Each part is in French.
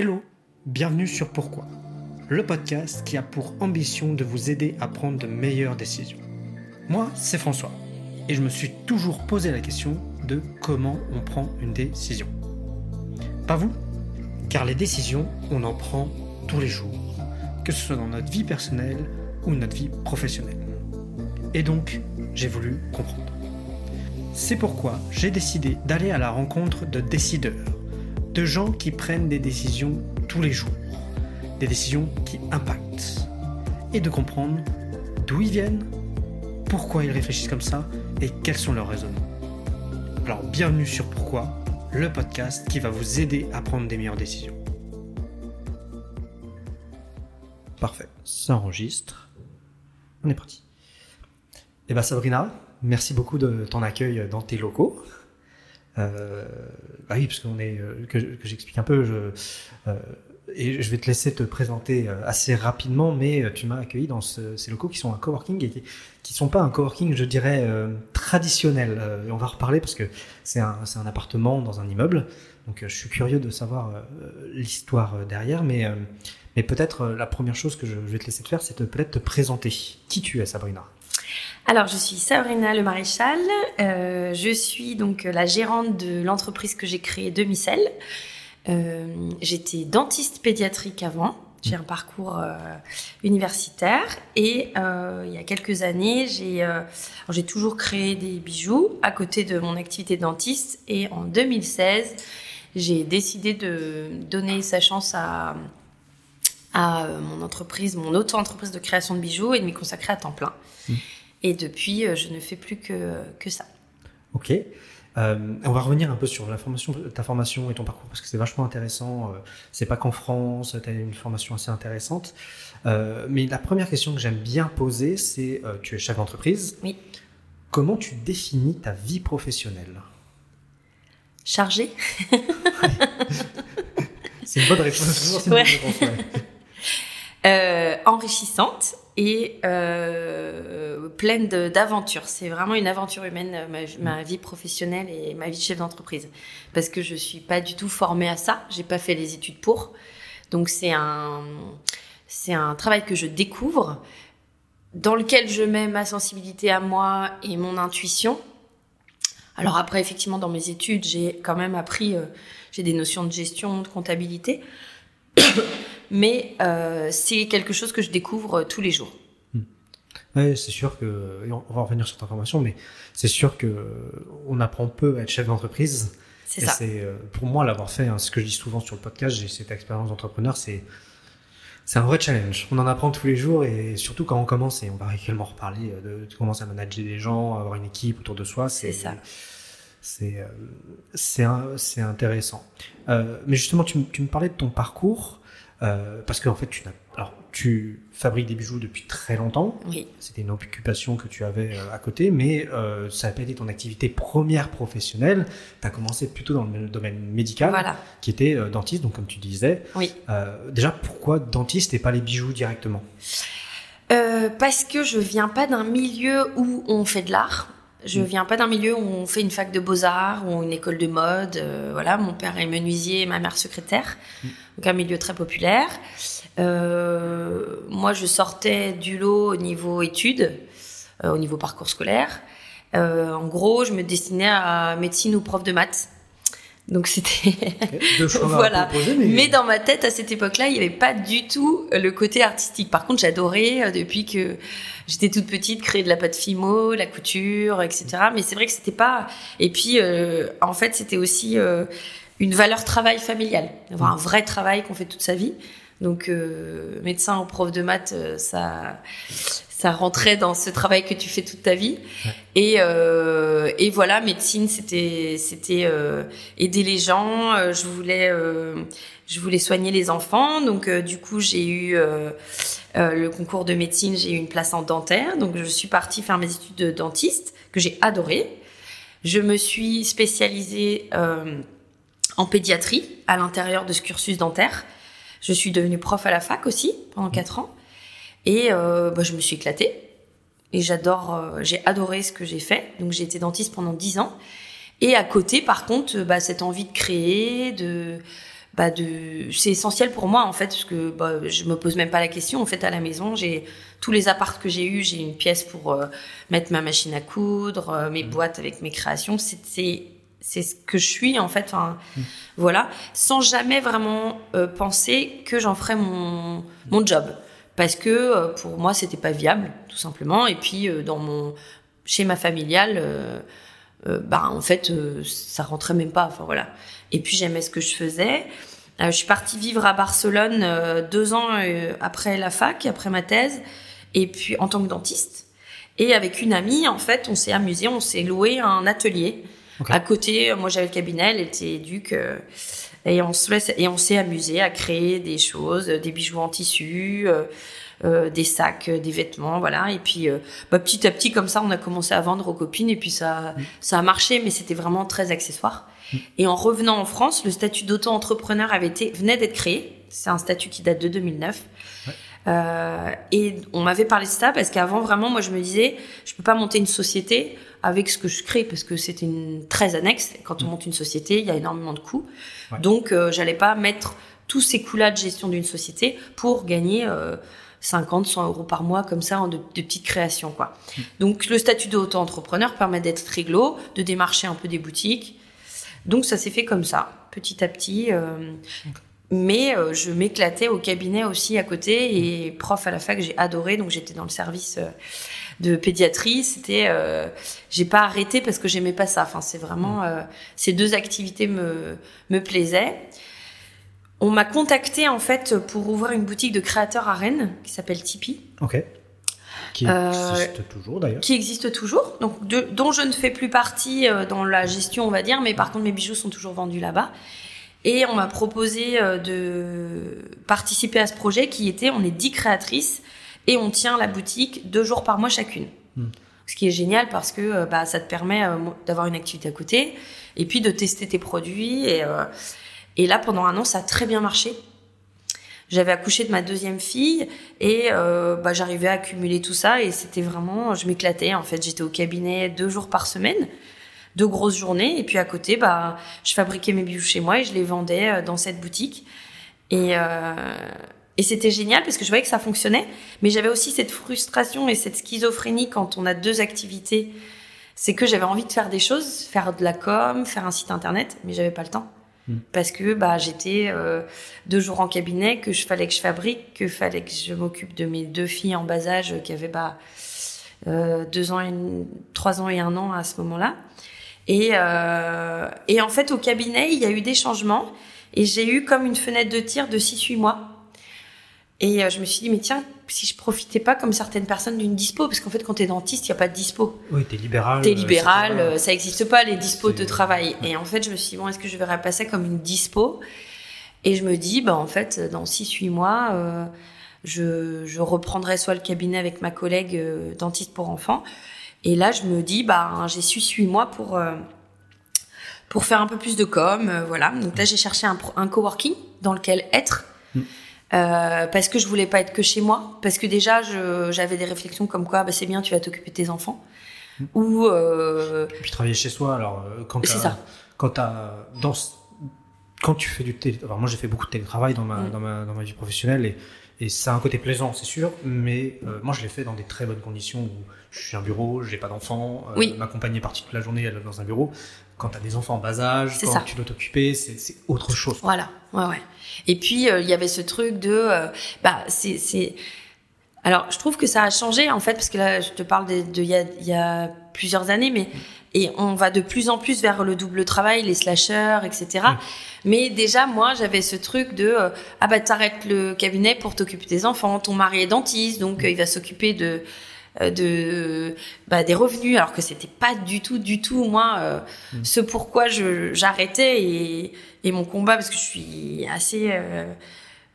Hello, bienvenue sur Pourquoi, le podcast qui a pour ambition de vous aider à prendre de meilleures décisions. Moi, c'est François, et je me suis toujours posé la question de comment on prend une décision. Pas vous Car les décisions, on en prend tous les jours, que ce soit dans notre vie personnelle ou notre vie professionnelle. Et donc, j'ai voulu comprendre. C'est pourquoi j'ai décidé d'aller à la rencontre de décideurs, de gens qui prennent des décisions tous les jours, des décisions qui impactent, et de comprendre d'où ils viennent, pourquoi ils réfléchissent comme ça et quels sont leurs raisonnements. Alors bienvenue sur Pourquoi, le podcast qui va vous aider à prendre des meilleures décisions. Parfait, ça enregistre. On est parti. Eh bien Sabrina, merci beaucoup de ton accueil dans tes locaux. Euh, bah oui, parce qu'on est, euh, que, que j'explique un peu, je, euh, et je vais te laisser te présenter assez rapidement, mais tu m'as accueilli dans ce, ces locaux qui sont un coworking et qui, qui sont pas un coworking, je dirais, traditionnel. Et on va reparler parce que c'est un, appartement dans un immeuble, donc je suis curieux de savoir l'histoire derrière, mais, peut-être la première chose que je vais te laisser te faire, c'est peut-être te présenter. Qui tu es, Sabrina? Alors, je suis Sabrina Le Maréchal. Euh, je suis donc la gérante de l'entreprise que j'ai créée de Micelle. Euh, J'étais dentiste pédiatrique avant. J'ai un parcours euh, universitaire et euh, il y a quelques années, j'ai toujours créé des bijoux à côté de mon activité de dentiste et en 2016, j'ai décidé de donner sa chance à mon entreprise, mon auto-entreprise de création de bijoux et de m'y consacrer à temps plein. Mmh. Et depuis, euh, je ne fais plus que, que ça. Ok. Euh, on va revenir un peu sur la formation, ta formation et ton parcours parce que c'est vachement intéressant. Euh, c'est pas qu'en France, tu as une formation assez intéressante. Euh, mais la première question que j'aime bien poser, c'est euh, tu es chef d'entreprise. Oui. Comment tu définis ta vie professionnelle? Chargée C'est une bonne réponse. c'est une bonne réponse, ouais. enrichissante et euh, pleine d'aventures. C'est vraiment une aventure humaine, euh, ma, ma vie professionnelle et ma vie de chef d'entreprise. Parce que je suis pas du tout formée à ça. J'ai pas fait les études pour. Donc c'est un, c'est un travail que je découvre, dans lequel je mets ma sensibilité à moi et mon intuition. Alors après, effectivement, dans mes études, j'ai quand même appris, euh, j'ai des notions de gestion, de comptabilité. Mais euh, c'est quelque chose que je découvre euh, tous les jours. Ouais, c'est sûr que, et on va revenir sur ta formation, mais c'est sûr que on apprend peu à être chef d'entreprise. C'est ça. c'est euh, pour moi l'avoir fait, hein, ce que je dis souvent sur le podcast, j'ai cette expérience d'entrepreneur, c'est c'est un vrai challenge. On en apprend tous les jours et surtout quand on commence et on va également reparler euh, de, de commencer à manager des gens, avoir une équipe autour de soi, c'est ça. c'est euh, c'est c'est intéressant. Euh, mais justement, tu, tu me parlais de ton parcours euh, parce qu'en fait, tu alors tu fabriques des bijoux depuis très longtemps. Oui, C'était une occupation que tu avais euh, à côté, mais euh, ça n'a pas été ton activité première professionnelle. Tu as commencé plutôt dans le domaine médical, voilà. qui était euh, dentiste, donc comme tu disais. Oui. Euh, déjà, pourquoi dentiste et pas les bijoux directement? Parce que je viens pas d'un milieu où on fait de l'art. Je Mm. viens pas d'un milieu où on fait une fac de beaux-arts ou une école de mode. euh, voilà, mon père est menuisier, ma mère secrétaire. Donc un milieu très populaire. Euh, moi, je sortais du lot au niveau études, euh, au niveau parcours scolaire. Euh, en gros, je me destinais à médecine ou prof de maths. Donc c'était Voilà. proposer, mais, Mais dans ma tête, à cette époque-là, il n'y avait pas du tout le côté artistique. Par contre, j'adorais, depuis que j'étais toute petite, créer de la pâte fimo, la couture, etc. Mais c'est vrai que c'était pas... Et puis, en fait, c'était aussi une valeur travail familiale. Avoir un vrai travail qu'on fait toute sa vie. Donc, euh, médecin ou prof de maths, euh, ça, ça rentrait dans ce travail que tu fais toute ta vie. Ouais. Et, euh, et voilà, médecine, c'était, c'était euh, aider les gens. Euh, je voulais, euh, je voulais soigner les enfants. Donc, euh, du coup, j'ai eu euh, euh, le concours de médecine. J'ai eu une place en dentaire. Donc, je suis partie faire mes études de dentiste que j'ai adoré. Je me suis spécialisée euh, en pédiatrie à l'intérieur de ce cursus dentaire. Je suis devenue prof à la fac aussi pendant quatre ans. Et euh, bah, je me suis éclatée. Et j'adore, euh, j'ai adoré ce que j'ai fait. Donc j'ai été dentiste pendant dix ans. Et à côté, par contre, bah, cette envie de créer, de bah de c'est essentiel pour moi en fait parce que bah, je me pose même pas la question en fait à la maison j'ai tous les apparts que j'ai eu j'ai une pièce pour euh, mettre ma machine à coudre euh, mes mmh. boîtes avec mes créations c'est c'est ce que je suis en fait enfin mmh. voilà sans jamais vraiment euh, penser que j'en ferais mon mon job parce que pour moi c'était pas viable tout simplement et puis dans mon schéma familial bah en fait ça rentrait même pas enfin voilà et puis j'aimais ce que je faisais. Euh, je suis partie vivre à Barcelone euh, deux ans euh, après la fac, après ma thèse, et puis en tant que dentiste. Et avec une amie, en fait, on s'est amusé, on s'est loué un atelier. À côté, moi j'avais le cabinet, elle était éduque. et on se laisse, et on s'est amusé à créer des choses, des bijoux en tissu, euh, des sacs, des vêtements, voilà. Et puis euh, bah, petit à petit, comme ça, on a commencé à vendre aux copines et puis ça, mm. ça a marché, mais c'était vraiment très accessoire. Et en revenant en France, le statut d'auto-entrepreneur avait été, venait d'être créé. C'est un statut qui date de 2009. Euh, et on m'avait parlé de ça parce qu'avant, vraiment, moi, je me disais, je peux pas monter une société avec ce que je crée parce que c'était une très annexe. Quand on mm. monte une société, il y a énormément de coûts. Donc, euh, j'allais pas mettre tous ces coûts-là de gestion d'une société pour gagner euh, 50, 100 euros par mois comme ça en de, petites créations, quoi. Mm. Donc, le statut d'auto-entrepreneur permet d'être réglo, de démarcher un peu des boutiques donc ça s'est fait comme ça, petit à petit. Euh, mais euh, je m'éclatais au cabinet aussi à côté et prof à la fac, j'ai adoré. Donc j'étais dans le service euh, de pédiatrie. C'était, j'ai pas arrêté parce que j'aimais pas ça. Enfin, c'est vraiment ces deux activités me me plaisaient. On m'a contacté en fait pour ouvrir une boutique de créateurs à Rennes qui s'appelle Tipeee. Ok. Qui euh, existe toujours d'ailleurs. Qui existe toujours, donc de, dont je ne fais plus partie euh, dans la gestion, on va dire, mais par contre mes bijoux sont toujours vendus là-bas. Et on m'a proposé euh, de participer à ce projet qui était, on est dix créatrices et on tient la boutique deux jours par mois chacune. Hmm. Ce qui est génial parce que bah, ça te permet d'avoir une activité à côté et puis de tester tes produits. Et, et là, pendant un an, ça a très bien marché. J'avais accouché de ma deuxième fille et euh, bah, j'arrivais à accumuler tout ça et c'était vraiment, je m'éclatais. En fait, j'étais au cabinet deux jours par semaine, deux grosses journées et puis à côté, bah, je fabriquais mes bijoux chez moi et je les vendais euh, dans cette boutique. Et, euh, et c'était génial parce que je voyais que ça fonctionnait, mais j'avais aussi cette frustration et cette schizophrénie quand on a deux activités. C'est que j'avais envie de faire des choses, faire de la com, faire un site internet, mais j'avais pas le temps. Mm. parce que bah j'étais euh, deux jours en cabinet que je fallait que je fabrique que fallait que je m'occupe de mes deux filles en bas âge qui avaient bah euh, deux ans et trois ans et un an à ce moment-là et euh, et en fait au cabinet il y a eu des changements et j'ai eu comme une fenêtre de tir de six huit mois et euh, je me suis dit, mais tiens, si je profitais pas comme certaines personnes d'une dispo, parce qu'en fait, quand t'es dentiste, il y a pas de dispo. Oui, t'es libéral. T'es libéral, euh, ça existe pas les dispos de travail. Et en fait, je me suis dit, bon, est-ce que je verrais passer comme une dispo? Et je me dis, bah en fait, dans 6-8 mois, euh, je, je reprendrai soit le cabinet avec ma collègue euh, dentiste pour enfants. Et là, je me dis, bah j'ai su 8 mois pour pour faire un peu plus de com, voilà. Donc là, j'ai cherché un, un coworking dans lequel être. Euh, parce que je voulais pas être que chez moi, parce que déjà j'avais des réflexions comme quoi bah, c'est bien, tu vas t'occuper de tes enfants. Mmh. Ou euh... Et puis travailler chez soi, alors euh, quand c'est ça. Quand dans quand tu fais du télé, alors moi j'ai fait beaucoup de télétravail dans ma, mmh. dans ma, dans ma vie professionnelle et, et ça a un côté plaisant, c'est sûr, mais euh, moi je l'ai fait dans des très bonnes conditions où je suis un bureau, j'ai pas d'enfants, oui. ma compagne est partie toute la journée, elle est dans un bureau quand tu as des enfants en bas âge, quand tu dois t'occuper, c'est autre chose. Voilà, ouais, ouais. Et puis, euh, il y avait ce truc de... Euh, bah, c'est... Alors, je trouve que ça a changé, en fait, parce que là, je te parle de il y a, y a plusieurs années, mais... Et on va de plus en plus vers le double travail, les slashers, etc. Mais déjà, moi, j'avais ce truc de euh, ah bah t'arrêtes le cabinet pour t'occuper des enfants. Ton mari est dentiste, donc il va s'occuper de de bah, des revenus alors que c'était pas du tout du tout moi euh, mm. ce pourquoi je j'arrêtais et, et mon combat parce que je suis assez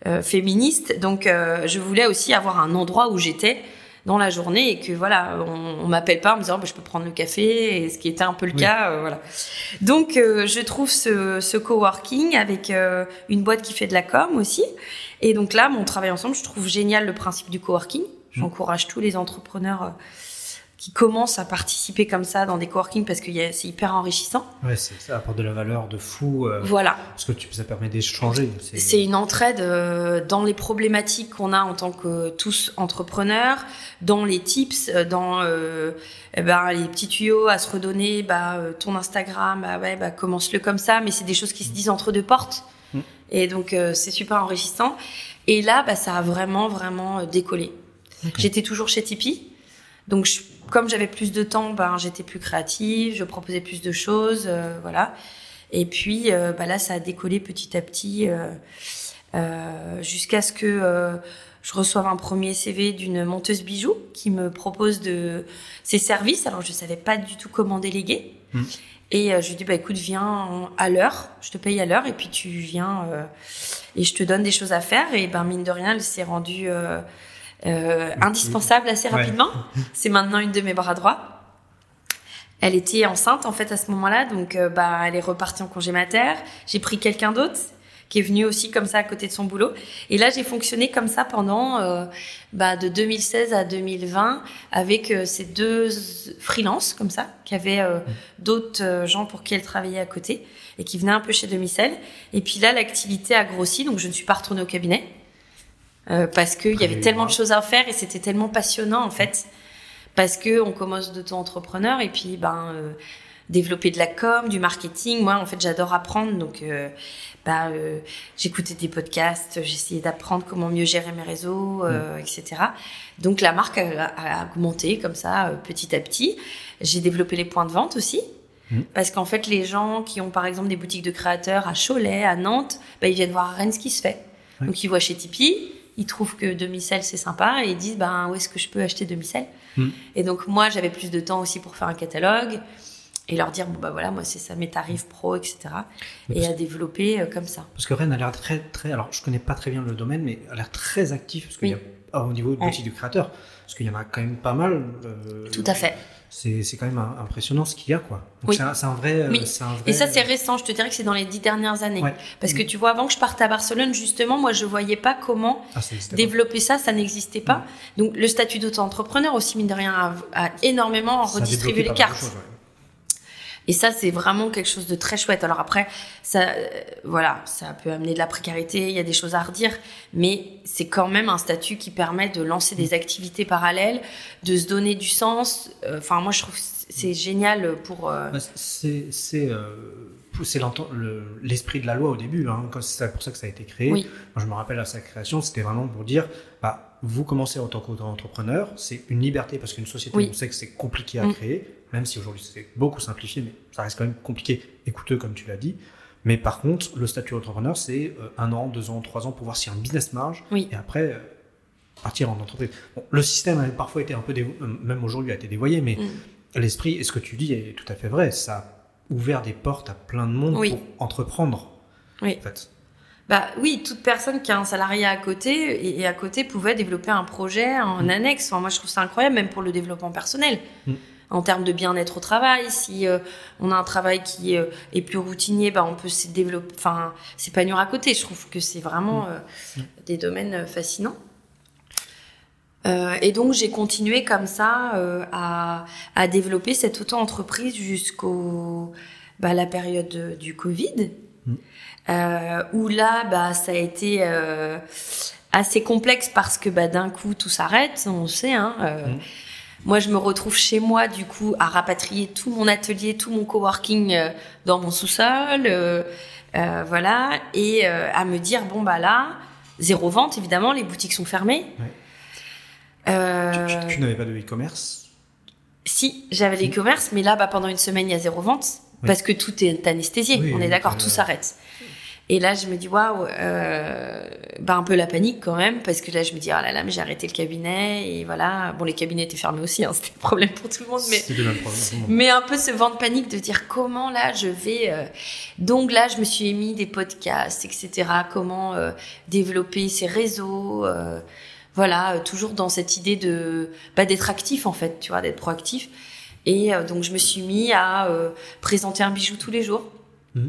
euh, féministe. Donc je voulais aussi avoir un endroit où j'étais dans la journée et que voilà on, on m'appelle pas en me disant bah, je peux prendre le café et ce qui était un peu le cas voilà. Donc je trouve ce, ce coworking avec une boîte qui fait de la com aussi. Et donc là mon travail ensemble je trouve génial le principe du coworking J'encourage tous les entrepreneurs euh, qui commencent à participer comme ça dans des coworking parce que c'est hyper enrichissant. Ouais, ça apporte de la valeur de fou. Euh, voilà. Parce que tu, ça permet d'échanger. C'est une entraide euh, dans les problématiques qu'on a en tant que tous entrepreneurs, dans les tips, euh, dans eh ben, les petits tuyaux à se redonner. Bah, ton Instagram, bah ouais, bah, commence-le comme ça, mais c'est des choses qui se disent entre deux portes. Mm. Et donc c'est super enrichissant. Et là, bah, ça a vraiment, vraiment décollé. J'étais toujours chez Tipeee. Donc, je, comme j'avais plus de temps, ben, j'étais plus créative, je proposais plus de choses, euh, voilà. Et puis, euh, bah là, ça a décollé petit à petit euh, jusqu'à ce que je reçoive un premier CV d'une monteuse bijoux qui me propose de ses services. Alors, je savais pas du tout comment déléguer. Mmh. Et je lui dis, bah, écoute, viens à l'heure, je te paye à l'heure, et puis tu viens et je te donne des choses à faire. Et ben, mine de rien, elle s'est rendue euh, indispensable assez rapidement. C'est maintenant une de mes bras droits. Elle était enceinte en fait à ce moment-là, donc euh, bah elle est repartie en congé mater. J'ai pris quelqu'un d'autre qui est venu aussi comme ça à côté de son boulot. Et là j'ai fonctionné comme ça pendant euh, bah, de 2016 à 2020 avec ces deux freelances comme ça qui avaient d'autres gens pour qui elle travaillait à côté et qui venaient un peu chez Demicelle. Et puis là l'activité a grossi, donc je ne suis pas retournée au cabinet. Euh, parce qu'il y avait tellement de choses à faire et c'était tellement passionnant en fait parce que on commence d'auto-entrepreneur et puis ben euh, développer de la com, du marketing. Moi en fait j'adore apprendre donc euh, bah, euh, j'écoutais des podcasts, j'essayais d'apprendre comment mieux gérer mes réseaux, mm. etc. Donc la marque a, a, augmenté comme ça petit à petit. J'ai développé les points de vente aussi. Mm. Parce qu'en fait, les gens qui ont par exemple des boutiques de créateurs à Cholet, à Nantes, bah, ils viennent voir à Rennes ce qui se fait. Donc ils voient chez Tipeee, ils trouvent que demi-sel c'est sympa et ils disent ben où est-ce que je peux acheter demi-sel hmm. Et donc moi j'avais plus de temps aussi pour faire un catalogue et leur dire bon bah voilà moi c'est ça mes tarifs pro etc et à développer euh, comme ça. Parce que Rennes a l'air très très alors je connais pas très bien le domaine mais a l'air très actif parce qu'il y a au niveau de boutique du créateur parce qu'il y en a quand même pas mal. Euh, Tout à fait c'est quand même impressionnant ce qu'il y a quoi. C'est un, vrai, euh, oui. Et ça c'est récent, je te dirais que c'est dans les dix dernières années. Parce que tu vois, avant que je parte à Barcelone, justement, moi je voyais pas comment ah, développer ça, ça n'existait pas. Donc le statut d'auto-entrepreneur aussi mine de rien a, énormément redistribué les cartes. Et ça, c'est vraiment quelque chose de très chouette. Alors après, ça, euh, voilà, ça peut amener de la précarité, il y a des choses à redire, mais c'est quand même un statut qui permet de lancer des activités parallèles, de se donner du sens. Euh, enfin, moi, je trouve c'est génial pour. Euh... C'est c'est euh, l'esprit de la loi au début. Hein, c'est pour ça que ça a été créé. Moi, je me rappelle à sa création, c'était vraiment pour dire, bah, vous commencez en tant qu'entrepreneur, c'est une liberté parce qu'une société, on sait que c'est compliqué à mm. créer même si aujourd'hui c'est beaucoup simplifié, mais ça reste quand même compliqué et coûteux, comme tu l'as dit. Mais par contre, le statut d'entrepreneur, c'est euh, un an, deux ans, trois ans pour voir a un business marge. Et après, euh, partir en entreprise. le système a parfois été un peu, euh, même aujourd'hui, a été dévoyé, mais mm. l'esprit, et ce que tu dis est tout à fait vrai, ça a ouvert des portes à plein de monde pour entreprendre. Oui. En fait. Bah oui, toute personne qui a un salarié à côté et, à côté pouvait développer un projet en mm. annexe. moi, je trouve ça incroyable, même pour le développement personnel. Mm en termes de bien-être au travail. Si euh, on a un travail qui euh, est plus routinier, bah, on peut se développer, enfin, s'épanouir à côté. Je trouve que c'est vraiment mm. euh, des domaines fascinants. et donc j'ai continué comme ça à, à, développer cette auto-entreprise jusqu'au bah, la période du Covid, mm. où là bah ça a été assez complexe parce que bah, d'un coup tout s'arrête, on sait. Hein, mm. Moi, je me retrouve chez moi, du coup, à rapatrier tout mon atelier, tout mon coworking euh, dans mon sous-sol, euh, euh, voilà, et à me dire bon bah là, zéro vente, évidemment, les boutiques sont fermées. tu, n'avais pas de e-commerce? Si, j'avais l'e-commerce, mais là, bah, pendant une semaine, il y a zéro vente parce que tout est anesthésié. on est d'accord, tout s'arrête. Et là, je me dis waouh, euh, bah un peu la panique quand même, parce que là, je me dis oh là là, mais j'ai arrêté le cabinet et voilà. Bon, les cabinets étaient fermés aussi, hein, c'était le problème pour tout le monde, mais mais un peu ce vent de panique de dire comment là je vais. Euh... Donc là, je me suis émis des podcasts, etc. Comment euh, développer ces réseaux. Euh, voilà, toujours dans cette idée de bah, d'être actif en fait, tu vois, d'être proactif. Et euh, donc je me suis mis à présenter un bijou tous les jours. Mmh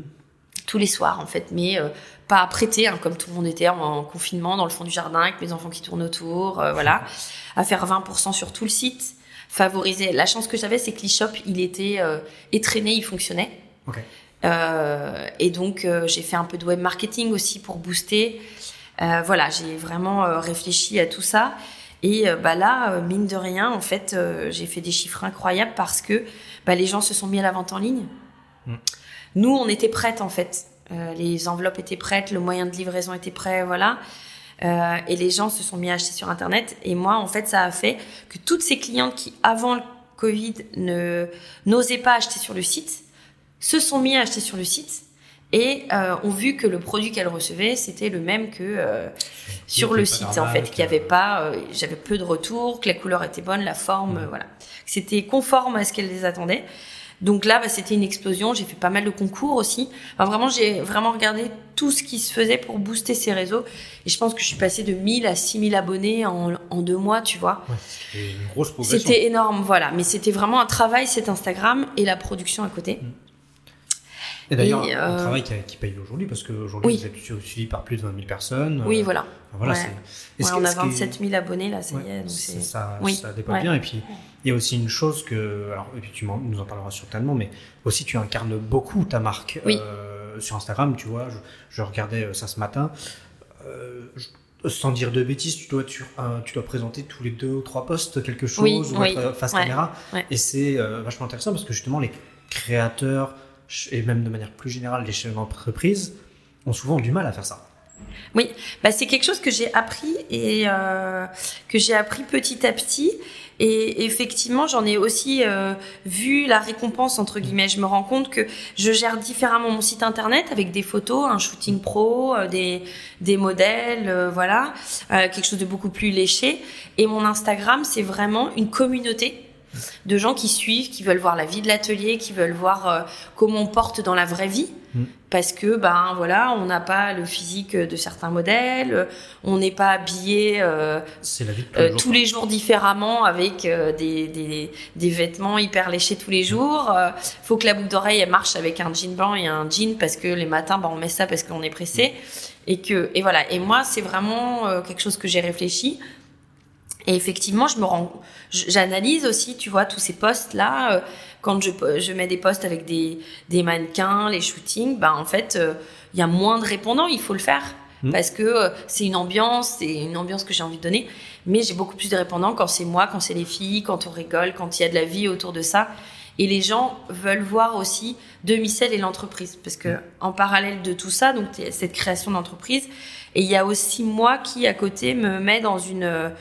tous les soirs en fait, mais euh, pas à prêter, hein, comme tout le monde était en, confinement dans le fond du jardin avec mes enfants qui tournent autour, euh, voilà, à faire 20% sur tout le site, favoriser. La chance que j'avais, c'est que l'e-shop, il était euh, étraîné, il fonctionnait. Euh, et donc, euh, j'ai fait un peu de web marketing aussi pour booster. Euh, voilà, j'ai vraiment réfléchi à tout ça. Et bah là, mine de rien, en fait, j'ai fait des chiffres incroyables parce que bah, les gens se sont mis à la vente en ligne. Mm. Nous, on était prêtes en fait. les enveloppes étaient prêtes, le moyen de livraison était prêt, voilà. Euh, et les gens se sont mis à acheter sur Internet. Et moi, en fait, ça a fait que toutes ces clientes qui, avant le Covid, ne n'osaient pas acheter sur le site, se sont mis à acheter sur le site et euh, ont vu que le produit qu'elles recevaient, c'était le même que euh, sur le site, en fait, qu'il n'y avait pas, euh, j'avais peu de retours, que la couleur était bonne, la forme, mmh. voilà. C'était conforme à ce qu'elles les attendaient. Donc là, bah, c'était une explosion. J'ai fait pas mal de concours aussi. Enfin, vraiment, j'ai vraiment regardé tout ce qui se faisait pour booster ces réseaux. Et je pense que je suis passée de 1000 à 6000 abonnés en, en deux mois, tu vois. Ouais, c'était une grosse progression. C'était énorme, voilà. Mais c'était vraiment un travail, cet Instagram et la production à côté. Mm. Et d'ailleurs, un euh, travail qui, paye aujourd'hui, parce qu'aujourd'hui, vous êtes suivi par plus de 20 000 personnes. Oui, voilà. Enfin, voilà ouais. ouais, on a 27 000 abonnés, là, ça y est. Donc ça, oui. ça bien. Et puis, il y a aussi une chose que, alors, et puis tu nous en parleras certainement, mais aussi tu incarnes beaucoup ta marque. Oui. Euh, sur Instagram, tu vois, je, je, regardais euh, ça ce matin. Euh, je, sans dire de bêtises, tu dois, tu, euh, tu, dois présenter tous les deux ou trois posts quelque chose, oui, ou oui. être face caméra. Et c'est vachement intéressant parce que justement, les créateurs, et même de manière plus générale, les chefs d'entreprise ont souvent du mal à faire ça. Oui, bah c'est quelque chose que j'ai appris et euh, que j'ai appris petit à petit. Et effectivement, j'en ai aussi euh, vu la récompense entre guillemets. Je me rends compte que je gère différemment mon site internet avec des photos, un shooting pro, euh, des des modèles, euh, voilà, quelque chose de beaucoup plus léché. Et mon Instagram, c'est vraiment une communauté de gens qui suivent, qui veulent voir la vie de l'atelier, qui veulent voir euh, comment on porte dans la vraie vie. Mm. Parce que, ben voilà, on n'a pas le physique de certains modèles, on n'est pas habillé euh, tous, les, euh, tous les jours différemment avec des, des, des, vêtements hyper léchés tous les jours. Euh, faut que la boucle d'oreille elle marche avec un jean blanc et un jean parce que les matins, ben, on met ça parce qu'on est pressé. Mm. Et que, et voilà. Et moi, c'est vraiment quelque chose que j'ai réfléchi. Et effectivement, je me rends, j'analyse aussi, tu vois, tous ces postes là. Euh, quand je, je mets des postes avec des, des mannequins, les shootings, bah en fait, il euh, y a moins de répondants. Il faut le faire mmh. parce que euh, c'est une ambiance, c'est une ambiance que j'ai envie de donner. Mais j'ai beaucoup plus de répondants quand c'est moi, quand c'est les filles, quand on rigole, quand il y a de la vie autour de ça. Et les gens veulent voir aussi demi-sel et l'entreprise parce que en parallèle de tout ça, donc cette création d'entreprise, et il y a aussi moi qui à côté me met dans une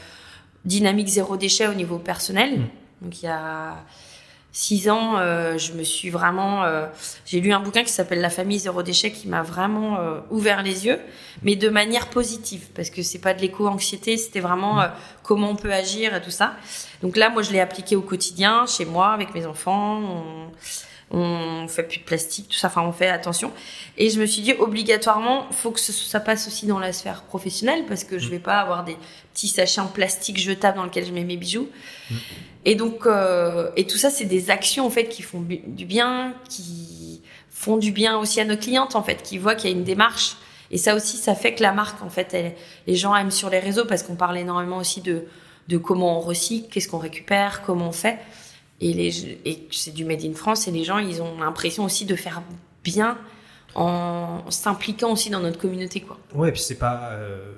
dynamique zéro déchet au niveau personnel. Mmh. Donc il y a six ans, euh, je me suis vraiment, euh, j'ai lu un bouquin qui s'appelle La famille zéro déchet qui m'a vraiment euh, ouvert les yeux, mais de manière positive parce que c'est pas de l'éco-anxiété, c'était vraiment euh, comment on peut agir et tout ça. Donc là, moi, je l'ai appliqué au quotidien chez moi avec mes enfants. On, on fait plus de plastique, tout ça, enfin on fait attention. Et je me suis dit obligatoirement, faut que ça passe aussi dans la sphère professionnelle parce que je vais pas avoir des petits sachets en plastique jetables dans lesquels je mets mes bijoux. Mmh. Et donc euh, et tout ça c'est des actions en fait qui font du bien, qui font du bien aussi à nos clientes en fait, qui voient qu'il y a une démarche. Et ça aussi, ça fait que la marque en fait, elle, les gens aiment sur les réseaux parce qu'on parle énormément aussi de de comment on recycle, qu'est-ce qu'on récupère, comment on fait et, les, et c'est du made in France et les gens ils ont l'impression aussi de faire bien en s'impliquant aussi dans notre communauté quoi. Ouais, puis c'est pas euh,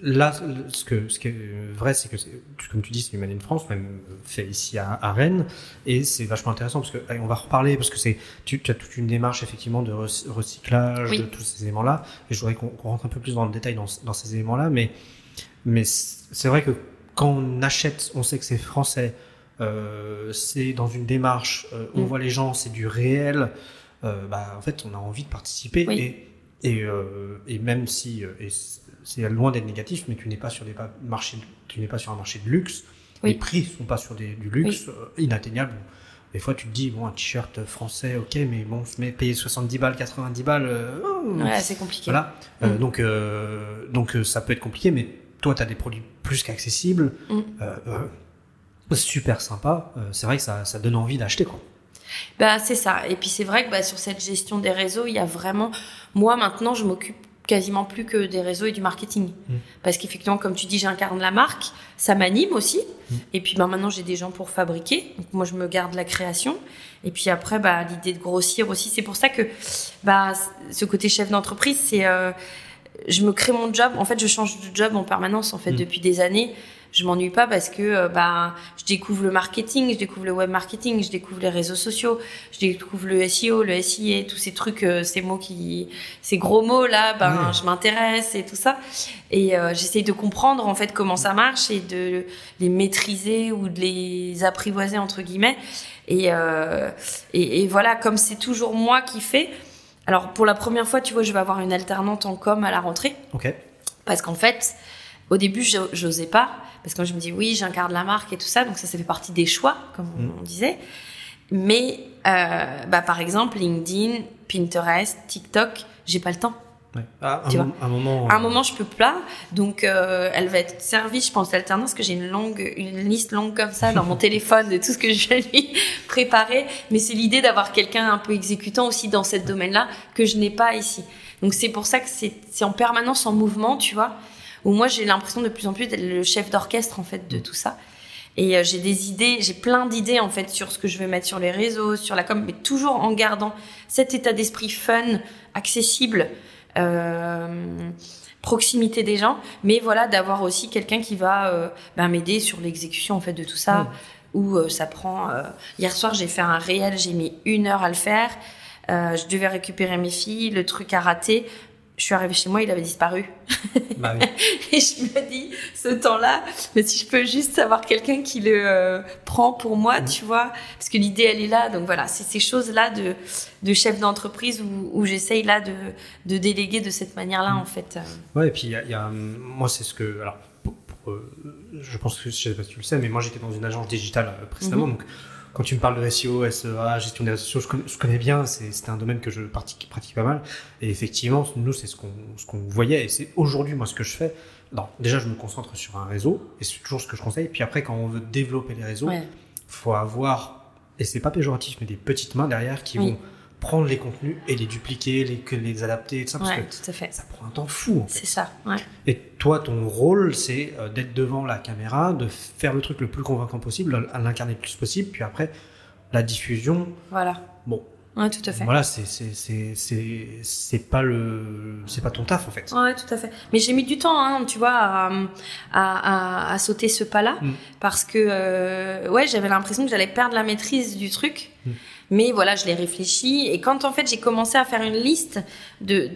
là ce que ce qui est vrai c'est que comme tu dis c'est du made in France même fait ici à, à Rennes et c'est vachement intéressant parce que allez, on va reparler parce que c'est tu, tu, as toute une démarche effectivement de recyclage oui. de tous ces éléments là et je voudrais qu'on qu rentre un peu plus dans le détail dans, dans ces éléments là mais mais c'est vrai que quand on achète on sait que c'est français euh, c'est dans une démarche, euh, on mm. voit les gens, c'est du réel. Euh, bah, en fait, on a envie de participer oui. et et, euh, et même si c'est loin d'être négatif, mais tu n'es pas sur des marchés, tu n'es pas sur un marché de luxe. Oui. Les prix sont pas sur des, du luxe oui. inatteignable. Des fois, tu te dis, bon, un t-shirt français, ok, mais bon, mais payer 70 balles, 90 balles, euh, ouais, c'est compliqué. Voilà. Mm. Donc, donc, ça peut être compliqué, mais toi, tu as des produits plus qu'accessibles. Mm. Super sympa. Euh, c'est vrai que ça, ça donne envie d'acheter quoi. Bah c'est ça. Et puis c'est vrai que bah, sur cette gestion des réseaux, il y a vraiment. Moi maintenant, je m'occupe quasiment plus que des réseaux et du marketing. Parce qu'effectivement, comme tu dis, j'incarne la marque, ça m'anime aussi. Et puis bah, maintenant, j'ai des gens pour fabriquer. Donc moi, je me garde la création. Et puis après, bah, l'idée de grossir aussi. C'est pour ça que bah, ce côté chef d'entreprise, c'est... Euh, je me crée mon job. En fait, je change de job en permanence, en fait, depuis des années je m'ennuie pas parce que euh, bah je découvre le marketing, je découvre le web marketing, je découvre les réseaux sociaux, je découvre le SEO, le SIA, tous ces trucs, euh, ces mots qui, ces gros mots là, ben je m'intéresse et tout ça. Et euh, j'essaye de comprendre en fait comment ça marche et de les maîtriser ou de les apprivoiser entre guillemets. Et, euh, et, et voilà, comme c'est toujours moi qui fais. Alors pour la première fois, tu vois, je vais avoir une alternante en com à la rentrée. Ok. Parce qu'en fait, au début, j'osais pas. Parce que je me dis, oui, j'incarne la marque et tout ça. Donc ça, ça fait partie des choix, comme on mm. disait. Mais, euh, bah, par exemple, LinkedIn, Pinterest, TikTok, j'ai pas le temps. Ouais. Ah, un, un, moment. À un moment, je peux pas. Donc, euh, elle va être servie, je pense, d'alternance, parce que j'ai une longue, une liste longue comme ça dans mon téléphone de tout ce que je vais lui préparer. Mais c'est l'idée d'avoir quelqu'un un peu exécutant aussi dans ce domaine-là que je n'ai pas ici. Donc, c'est pour ça que c'est en permanence en mouvement, tu vois où moi j'ai l'impression de plus en plus d'être le chef d'orchestre en fait de tout ça. Et euh, j'ai des idées, j'ai plein d'idées en fait sur ce que je vais mettre sur les réseaux, sur la com, mais toujours en gardant cet état d'esprit fun, accessible, euh, proximité des gens, mais voilà d'avoir aussi quelqu'un qui va euh, ben, m'aider sur l'exécution en fait de tout ça. Où euh, ça prend. Hier soir j'ai fait un réel, j'ai mis une heure à le faire. je devais récupérer mes filles, le truc a raté je suis arrivée chez moi, il avait disparu. Bah oui. et je me dis, ce temps-là, mais si je peux juste avoir quelqu'un qui le euh, prend pour moi, tu vois, parce que l'idée, elle est là. Donc voilà, c'est ces choses-là de, de chef d'entreprise où, où j'essaye là de, de déléguer de cette manière-là, en fait. Ouais, et puis il y a, y a, moi, c'est ce que, alors, euh, je pense que je sais pas si tu le sais, mais moi, j'étais dans une agence digitale euh, précédemment, mhm. donc quand tu me parles de SEO, SEA, gestion des réseaux sociaux, je connais, bien, c'est un domaine que je pratique, pratique pas mal. Et effectivement, nous, c'est ce qu'on qu'on voyait. Et c'est aujourd'hui, moi, ce que je fais. Non, déjà, je me concentre sur un réseau, et c'est toujours ce que je conseille. Puis après, quand on veut développer les réseaux, il faut avoir, et c'est pas péjoratif, mais des petites mains derrière qui vont prendre les contenus et les dupliquer, les, les adapter, et tout ça, parce que tout à fait. ça prend un temps fou. En fait. C'est ça, ouais. Et toi, ton rôle, c'est euh, d'être devant la caméra, de faire le truc le plus convaincant possible, à l'incarner le plus possible, puis après, la diffusion. Voilà. Bon. Ouais, tout à fait. Voilà, c'est c'est pas le c'est pas ton taf en fait. Ouais, tout à fait. Mais j'ai mis du temps, hein, tu vois, à, à, à, sauter ce pas-là, mm. parce que euh, ouais, j'avais l'impression que j'allais perdre la maîtrise du truc. Mm. Mais voilà, je l'ai réfléchi. Et quand en fait j'ai commencé à faire une liste de,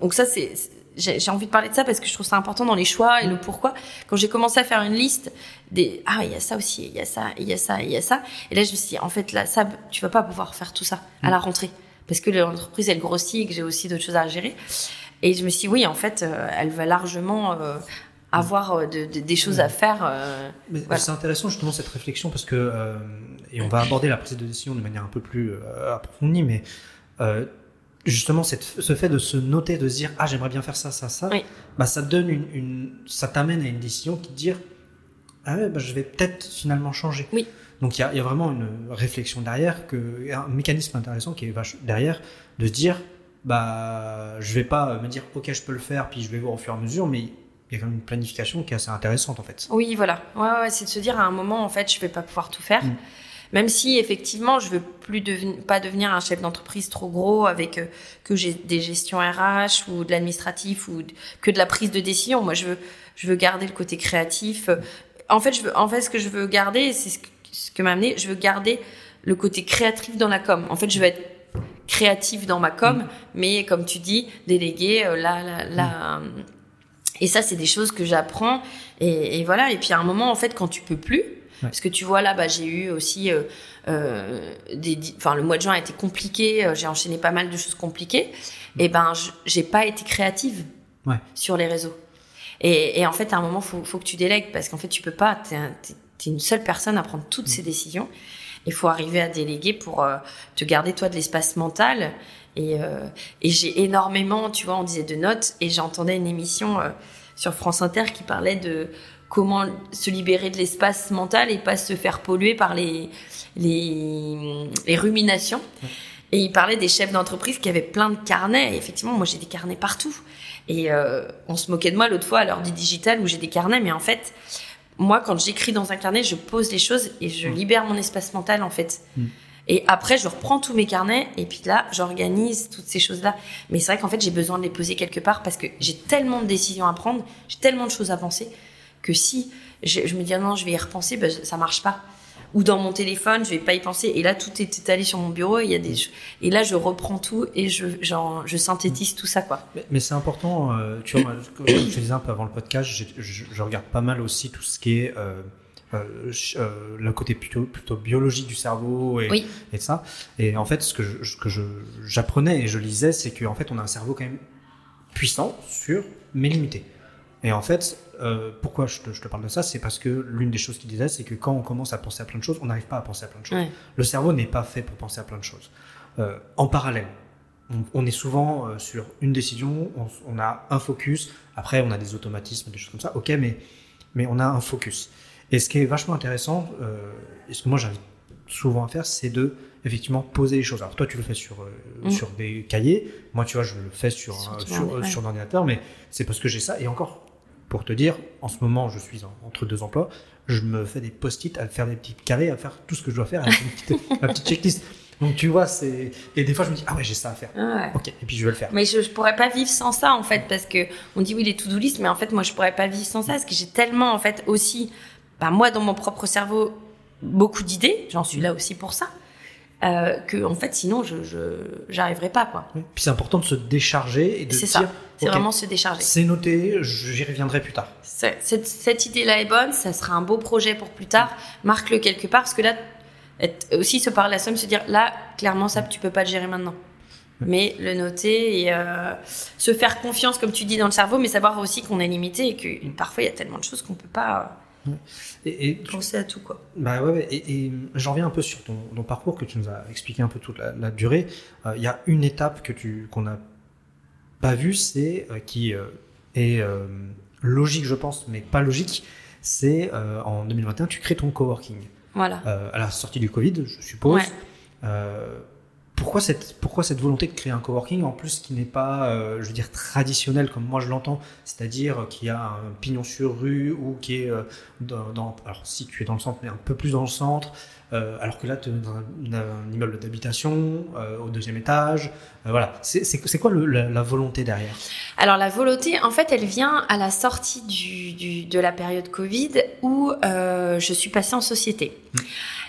donc ça c'est j'ai envie de parler de ça parce que je trouve ça important dans les choix et le pourquoi. Quand j'ai commencé à faire une liste des ah il y a ça aussi, il y a ça, il y a ça, il y a ça. Et là je me suis dit en fait là ça tu vas pas pouvoir faire tout ça à la rentrée parce que l'entreprise elle grossit et que j'ai aussi d'autres choses à gérer. Et je me suis dit oui en fait euh, elle va largement euh, avoir euh, de, des choses à faire. Mais c'est intéressant justement cette réflexion parce que et on va aborder la prise de décision de manière un peu plus euh, approfondie, mais euh, justement cette, ce fait de se noter, de se dire ah j'aimerais bien faire ça, ça, ça, bah ça donne une, une ça t'amène à une décision qui te dire ah ouais bah, je vais peut-être finalement changer. Oui. Donc il y a, y a, vraiment une réflexion derrière, que, un mécanisme intéressant qui est derrière de se dire bah je vais pas me dire ok je peux le faire puis je vais voir au fur et à mesure, mais il y a quand même une planification qui est assez intéressante en fait. Oui, voilà. Ouais, ouais, c'est de se dire à un moment, en fait, je vais pas pouvoir tout faire. Mm. Même si effectivement, je veux plus pas devenir un chef d'entreprise trop gros avec euh, que j'ai des gestions RH ou de l'administratif ou que de la prise de décision. Moi, je veux, je veux garder le côté créatif. En fait, je veux, en fait, ce que je veux garder, c'est ce que, ce que m'a amené, je veux garder le côté créatif dans la com. En fait, je veux être créatif dans ma com, mm. mais comme tu dis, déléguer euh, là, là. Mm. Et ça, c'est des choses que j'apprends. Et, et, voilà. Et puis à un moment, en fait, quand tu peux plus, parce que tu vois là, bah, j'ai eu aussi euh, euh, des, enfin le mois de juin a été compliqué. Euh, j'ai enchaîné pas mal de choses compliquées. Mm. Et ben, j'ai pas été créative ouais. sur les réseaux. Et, et, en fait, à un moment, faut, faut que tu délègues parce qu'en fait, tu peux pas. T'es es, une seule personne à prendre toutes mm. ces décisions. Il faut arriver à déléguer pour euh, te garder toi de l'espace mental. Et, euh, et j'ai énormément, tu vois, on disait de notes et j'entendais une émission euh, sur France Inter qui parlait de comment se libérer de l'espace mental et pas se faire polluer par les, les, les ruminations. Et il parlait des chefs d'entreprise qui avaient plein de carnets. Et effectivement, moi, j'ai des carnets partout. Et euh, on se moquait de moi l'autre fois à l'heure du digital où j'ai des carnets, mais en fait, moi, quand j'écris dans un carnet, je pose les choses et je libère mon espace mental, en fait. Mm. Et après, je reprends tous mes carnets et puis là, j'organise toutes ces choses-là. Mais c'est vrai qu'en fait, j'ai besoin de les poser quelque part parce que j'ai tellement de décisions à prendre, j'ai tellement de choses à penser que si je, me dis ah non, je vais y repenser, ben, ça marche pas. Ou dans mon téléphone, je vais pas y penser. Et là, tout est étalé sur mon bureau. Il y a des et là, je reprends tout et je genre, je synthétise tout ça quoi. Mais, c'est important, euh, tu vois, moi, comme je disais un peu avant le podcast, je, je regarde pas mal aussi tout ce qui est euh, euh, euh, le côté plutôt, plutôt biologique du cerveau et, Oui. et de ça. Et en fait, ce que je- ce que je- j'apprenais et je lisais, c'est qu'en fait, on a un cerveau quand même puissant sur mais limité. Et en fait, euh, pourquoi je te, je te parle de ça, c'est parce que l'une des choses qu'il disait, c'est que quand on commence à penser à plein de choses, on n'arrive pas à penser à plein de choses. Ouais. Le cerveau n'est pas fait pour penser à plein de choses. Euh, en parallèle, on, est souvent sur une décision, on, on a un focus, après on a des automatismes, des choses comme ça, ok, mais, mais on a un focus. Et ce qui est vachement intéressant, euh, et ce que moi j'invite souvent à faire, c'est de effectivement poser les choses. Alors toi tu le fais sur, euh, Mm. sur des cahiers, moi tu vois je le fais sur, Sur un- ton sur, euh, ouais. sur l'ordinateur, mais c'est parce que j'ai ça. Et encore, pour te dire, en ce moment je suis en- entre deux emplois, je me fais des post-it à faire des petits carrés, à faire tout ce que je dois faire, une petite, ma petite checklist. Donc tu vois, c'est et des fois je me dis ah ouais j'ai ça à faire. Ah ouais. Ok, et puis je vais le faire. Mais je, je pourrais pas vivre sans ça en fait parce que on dit oui les to-do list mais en fait moi je pourrais pas vivre sans ça parce que j'ai tellement en fait aussi bah, moi dans mon propre cerveau beaucoup d'idées j'en suis là aussi pour ça euh, que en fait sinon je je j'arriverais pas quoi. Puis c'est important de se décharger et de c'est ça. C'est vraiment se décharger. c'est noté, j'y reviendrai plus tard. Cette, cette idée là est bonne ça sera un beau projet pour plus tard. Marque-le quelque part parce que là être- aussi se parler la somme se dire là clairement ça tu peux pas le gérer maintenant. Mais le noter et euh, se faire confiance, comme tu dis, dans le cerveau, mais savoir aussi qu'on est limité et que parfois il y a tellement de choses qu'on peut pas Et, et euh, penser à tout quoi. Bah ouais, ouais, et, et j'en reviens un peu sur ton, ton parcours que tu nous as expliqué un peu toute la, la durée. Euh, Il y a une étape que tu qu'on n'a pas vue, c'est euh, qui euh, est euh, logique, je pense, mais pas logique. C'est euh, en 2021, tu crées ton coworking Voilà. euh, à la sortie du Covid, je suppose. Ouais. Euh, pourquoi cette, pourquoi cette volonté de créer un coworking en plus qui n'est pas, euh, je veux dire, traditionnel comme moi je l'entends, c'est-à-dire qui a un pignon sur rue ou qui est euh, dans, dans- alors si tu es dans le centre, mais un peu plus dans le centre, euh, alors que là tu es dans un, un immeuble d'habitation euh, au deuxième étage, euh, voilà. C'est, quoi le- la, la volonté derrière? Alors la volonté, en fait, elle vient à la sortie du, du- de la période Covid où euh, je suis passée en société.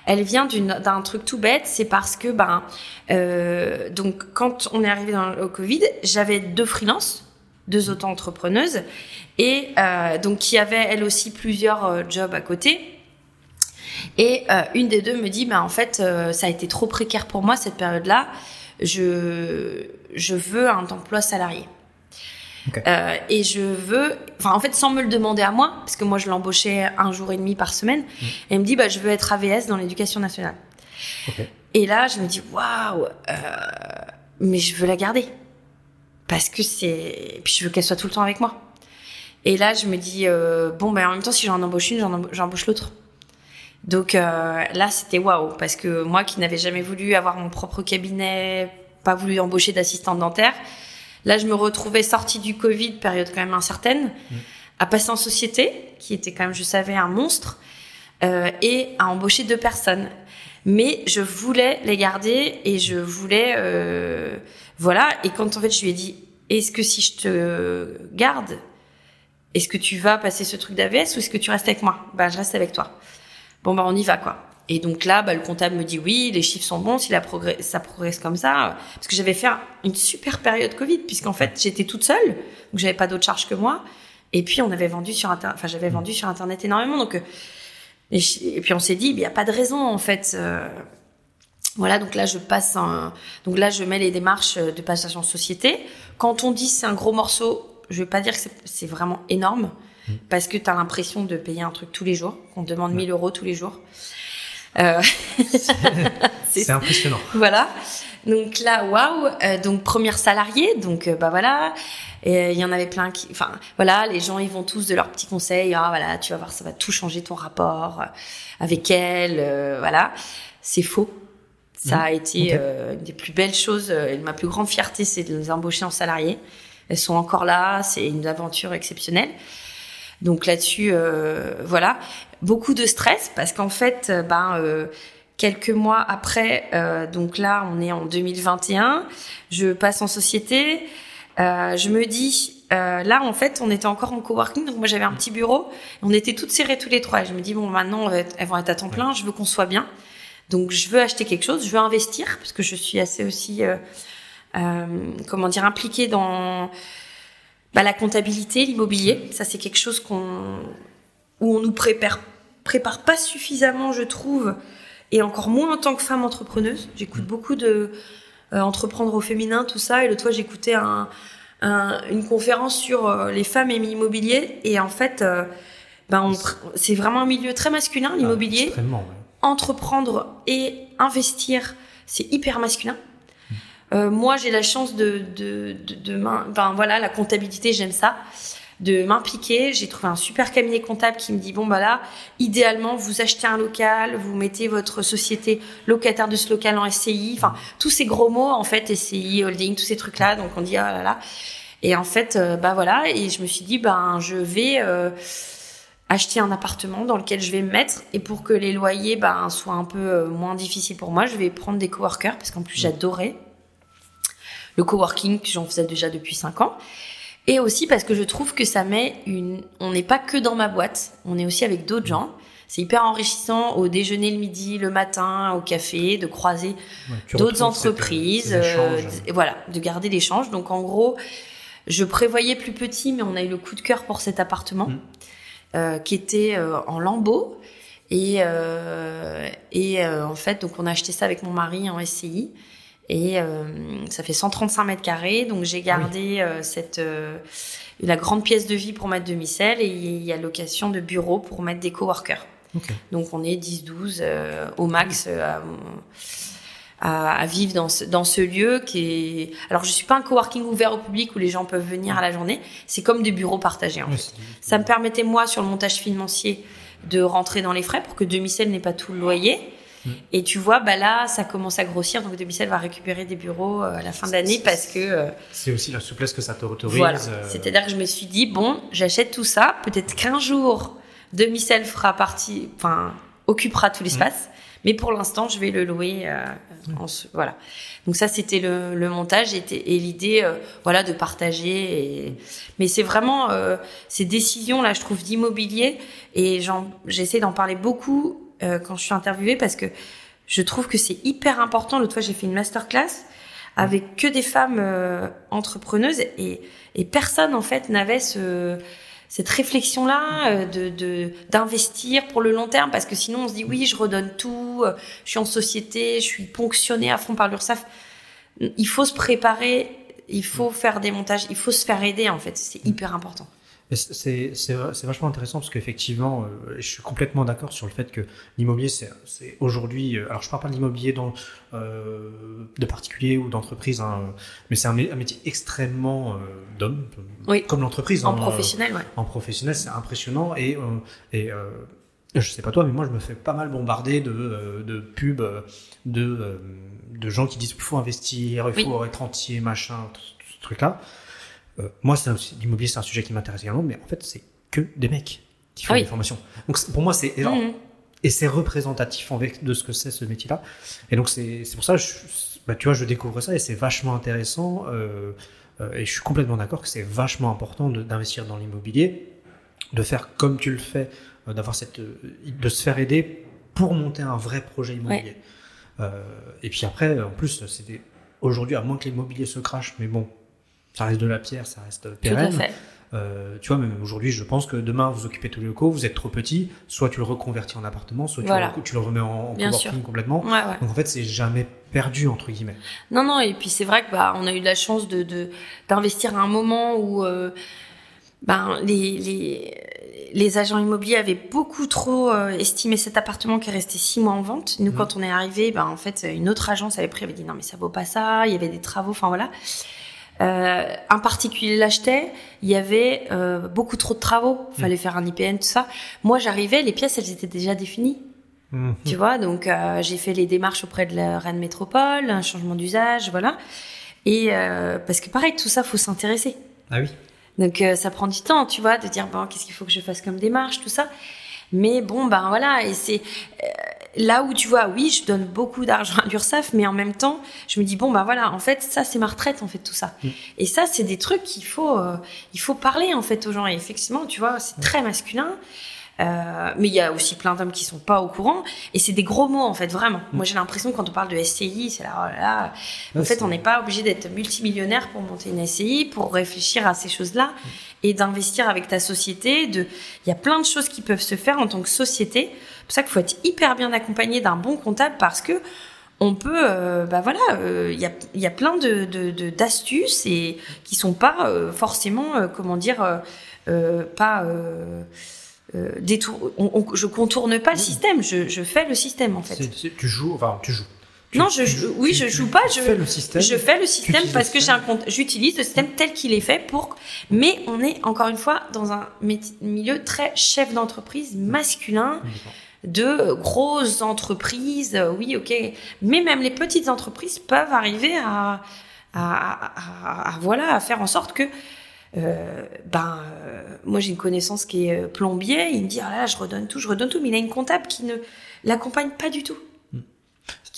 Elle vient d'un truc tout bête, c'est parce que ben euh, donc quand on est arrivé dans, au Covid, j'avais deux freelances, deux auto-entrepreneuses et euh, donc qui avaient elles aussi plusieurs euh, jobs à côté. Et euh, une des deux me dit, bah, en fait, ça a été trop précaire pour moi cette période-là. Je, je veux un emploi salarié. Euh, et je veux, enfin en fait sans me le demander à moi, parce que moi je l'embauchais un jour et demi par semaine, et elle me dit bah je veux être AVS dans l'éducation nationale. Et là je me dis waouh, euh, mais je veux la garder parce que c'est, puis je veux qu'elle soit tout le temps avec moi. Et là je me dis euh, bon ben en même temps si j'en embauche une, j'embauche l'autre. Donc euh, là c'était waouh parce que moi qui n'avais jamais voulu avoir mon propre cabinet, pas voulu embaucher d'assistante dentaire. Là, je me retrouvais sortie du Covid, période quand même incertaine, à passer en société, qui était quand même, je savais, un monstre, euh, et à embaucher deux personnes. Mais je voulais les garder et je voulais, euh, voilà. Et quand en fait je lui ai dit, est-ce que si je te garde, est-ce que tu vas passer ce truc d'AVS ou est-ce que tu restes avec moi? Bah, je reste avec toi. Bon bah on y va quoi. Et donc là, bah, le comptable me dit oui, les chiffres sont bons, si la progresse, ça progresse comme ça. Parce que j'avais fait un- une super période Covid, puisqu'en fait, j'étais toute seule, donc j'avais pas d'autres charges que moi. Et puis, on avait vendu sur Internet, enfin, j'avais vendu sur Internet énormément. Donc, euh, et, et puis, on s'est dit, il n'y a pas de raison, en fait. euh, voilà, donc là, je passe un, donc là, je mets les démarches de passage en société. Quand on dit c'est un gros morceau, je vais pas dire que c'est- vraiment énorme, parce que tu as l'impression de payer un truc tous les jours, qu'on demande 1000 euros tous les jours. Euh, C'est- impressionnant. voilà. Donc là, waouh. Euh, donc première salariée. Donc euh, bah voilà. Et euh, il y en avait plein qui, enfin voilà, les gens ils vont tous de leurs petits conseils. Ah voilà, tu vas voir, ça va tout changer ton rapport avec elle. euh, voilà, c'est faux. Ça a été euh, une des plus belles choses. et ma plus grande fierté, c'est de les embaucher en salarié elles sont encore là. C'est une aventure exceptionnelle. Donc là-dessus, euh, voilà, beaucoup de stress parce qu'en fait, euh, ben euh, quelques mois après, donc là, on est en 2021, je passe en société. je me dis, là, en fait, on était encore en coworking, donc moi j'avais un petit bureau, on était toutes serrées tous les trois. je me dis bon, maintenant elles vont être à temps plein, je veux qu'on soit bien. Donc je veux acheter quelque chose, je veux investir parce que je suis assez aussi, comment dire, impliquée dans bah, la comptabilité, l'immobilier, ça c'est quelque chose qu'on où on nous prépare prépare pas suffisamment, je trouve, et encore moins en tant que femme entrepreneuse. J'écoute mm. beaucoup de euh, entreprendre au féminin, tout ça, et le toit j'écoutais un, une conférence sur euh, les femmes et l'immobilier, et en fait, euh, ben c'est vraiment un milieu très masculin, ah, l'immobilier. Entreprendre et investir, c'est hyper masculin. Euh, moi, j'ai la chance de, de, de, de ben, voilà, la comptabilité, j'aime ça, de m'impliquer. J'ai trouvé un super cabinet comptable qui me dit bon bah là, idéalement, vous achetez un local, vous mettez votre société locataire de ce local en SCI, enfin tous ces gros mots en fait, SCI, holding, tous ces trucs là. Donc on dit ah là là. Et en fait, euh, bah voilà, et je me suis dit ben je vais euh, acheter un appartement dans lequel je vais me mettre et pour que les loyers ben soient un peu moins difficiles pour moi, je vais prendre des coworkers parce qu'en plus mmh. j'adorais le coworking, j'en faisais déjà depuis 5 ans. Et aussi parce que je trouve que ça met une... On n'est pas que dans ma boîte, on est aussi avec d'autres gens. C'est hyper enrichissant au déjeuner le midi, le matin, au café, de croiser d'autres entreprises, euh, voilà, de garder l'échange. Donc en gros, je prévoyais plus petit, mais on a eu le coup de cœur pour cet appartement mm. euh, qui était euh, en lambeaux. Et, et en fait, donc on a acheté ça avec mon mari en SCI. Et euh, ça fait 135 mètres carrés, donc j'ai gardé euh, cette euh, la grande pièce de vie pour mettre demi-sel et il y a location de bureau pour mettre des coworkers. Donc on est 10-12 au max à, à, vivre dans ce, dans ce lieu qui est. Alors je suis pas un coworking ouvert au public où les gens peuvent venir à la journée. C'est comme des bureaux partagés. En fait. Ça me permettait moi sur le montage financier de rentrer dans les frais pour que demi-sel n'ait pas tout le loyer Mm. Et tu vois, bah là, ça commence à grossir. Donc, Debicel va récupérer des bureaux euh, à la fin de l'année parce que. Euh, c'est aussi la souplesse que ça t'autorise. Voilà. Euh. C'est-à-dire que je me suis dit, bon, j'achète tout ça. Peut-être qu'un jour, Demi-Sel fera partie, enfin, occupera tout l'espace. Mm. Mais pour l'instant, je vais le louer. Mm. en ce, voilà. Donc ça, c'était le, le, montage et, et l'idée, voilà, de partager. Et... Mais c'est vraiment ces décisions là, je trouve, d'immobilier. Et j'essaie d'en parler beaucoup euh, quand je suis interviewée parce que je trouve que c'est hyper important. L'autre fois, j'ai fait une masterclass avec que des femmes euh, entrepreneuses et, et personne en fait n'avait ce cette réflexion là euh, de d'investir pour le long terme parce que sinon on se dit oui je redonne tout je suis en société je suis ponctionnée à fond par l'URSSAF. Il faut se préparer il faut faire des montages il faut se faire aider en fait. C'est hyper important c'est vachement intéressant parce qu'effectivement, euh, je suis complètement d'accord sur le fait que l'immobilier, c'est aujourd'hui. Euh, alors, je parle pas de l'immobilier euh, de particulier ou d'entreprise, hein, mais c'est un, métier extrêmement euh, d'homme, comme l'entreprise. En hein, professionnel, ouais. En professionnel, c'est impressionnant et, et je sais pas toi, mais moi, je me fais pas mal bombarder de, de pubs, de, de gens qui disent qu'il faut investir, il faut être entier, machin, ce truc-là. Euh, moi, l'immobilier, c'est un sujet qui m'intéresse également, mais en fait, c'est que des mecs qui font ah des formations. Donc, pour moi, c'est énorme. Mhm. Et c'est représentatif de ce que c'est ce métier-là. Et donc, c'est pour ça, je, bah, tu vois, je découvre ça et c'est vachement intéressant. Euh, euh, et je suis complètement d'accord que c'est vachement important d'investir dans l'immobilier, de faire comme tu le fais, d'avoir cette, de se faire aider pour monter un vrai projet immobilier. et puis après, en plus, c'était aujourd'hui, à moins que l'immobilier se crache, mais bon, ça reste de la pierre, ça reste pérenne. Tout à fait. Euh, tu vois, même aujourd'hui, je pense que demain, vous occupez tous les locaux, vous êtes trop petit, soit tu le reconvertis en appartement, soit tu, le, remets en, coworking complètement. Donc en fait, c'est jamais perdu entre guillemets. Non, non, et puis c'est vrai que bah, on a eu de la chance de d'investir à un moment où euh, ben les, les les agents immobiliers avaient beaucoup trop euh, estimé cet appartement qui est resté six mois en vente. Nous, mmh. quand on est arrivé, ben en fait, une autre agence avait pris, avait dit non mais ça vaut pas ça. Il y avait des travaux, enfin voilà. Euh, un particulier l'achetait, il y avait euh, beaucoup trop de travaux, il fallait faire un IPN, tout ça. Moi, j'arrivais, les pièces, elles étaient déjà définies. Mm. Tu vois, donc euh, j'ai fait les démarches auprès de la Rennes Métropole, un changement d'usage, voilà. Et euh, parce que pareil, tout ça, faut s'intéresser. Ah oui. Donc euh, ça prend du temps, tu vois, de dire bon, qu'est-ce qu'il faut que je fasse comme démarche, tout ça. Mais bon, ben voilà, et c'est euh, là où tu vois, oui, je donne beaucoup d'argent à l'URSSAF, mais en même temps, je me dis bon, ben voilà, en fait, ça c'est ma retraite, en fait, tout ça. Mm. Et ça, c'est des trucs qu'il faut, euh, il faut parler en fait aux gens. Et effectivement, tu vois, c'est très masculin. Euh, mais il y a aussi plein d'hommes qui sont pas au courant et c'est des gros mots en fait vraiment. Moi j'ai l'impression quand on parle de SCI, c'est là, oh là, là. en Ouais, fait on n'est pas obligé d'être multimillionnaire pour monter une SCI, pour réfléchir à ces choses-là et d'investir avec ta société. De, il y a plein de choses qui peuvent se faire en tant que société. C'est pour ça qu'il faut être hyper bien accompagné d'un bon comptable parce que on peut, euh, bah voilà, euh, il y, a, y a plein de de- d'astuces et qui sont pas euh, forcément, euh, comment dire, pas détour. on- on- je contourne pas le système, je, je fais le système en fait. C'est- c'est- tu joues, enfin, tu joues. Tu- Non, je tu- joue- oui, tu- je joue pas, je- fais le système. Je fais le système parce que j'ai un compte. J'utilise le système tel qu'il est fait pour. Mais on est encore une fois dans un milieu très chef d'entreprise masculin de grosses entreprises. euh, Oui, ok. Mais même les petites entreprises peuvent arriver à, à, à- à- à- voilà, à faire en sorte que. euh, ben, euh, moi j'ai une connaissance qui est plombier, il me dit ah là je redonne tout, je redonne tout, mais il a une comptable qui ne l'accompagne pas du tout,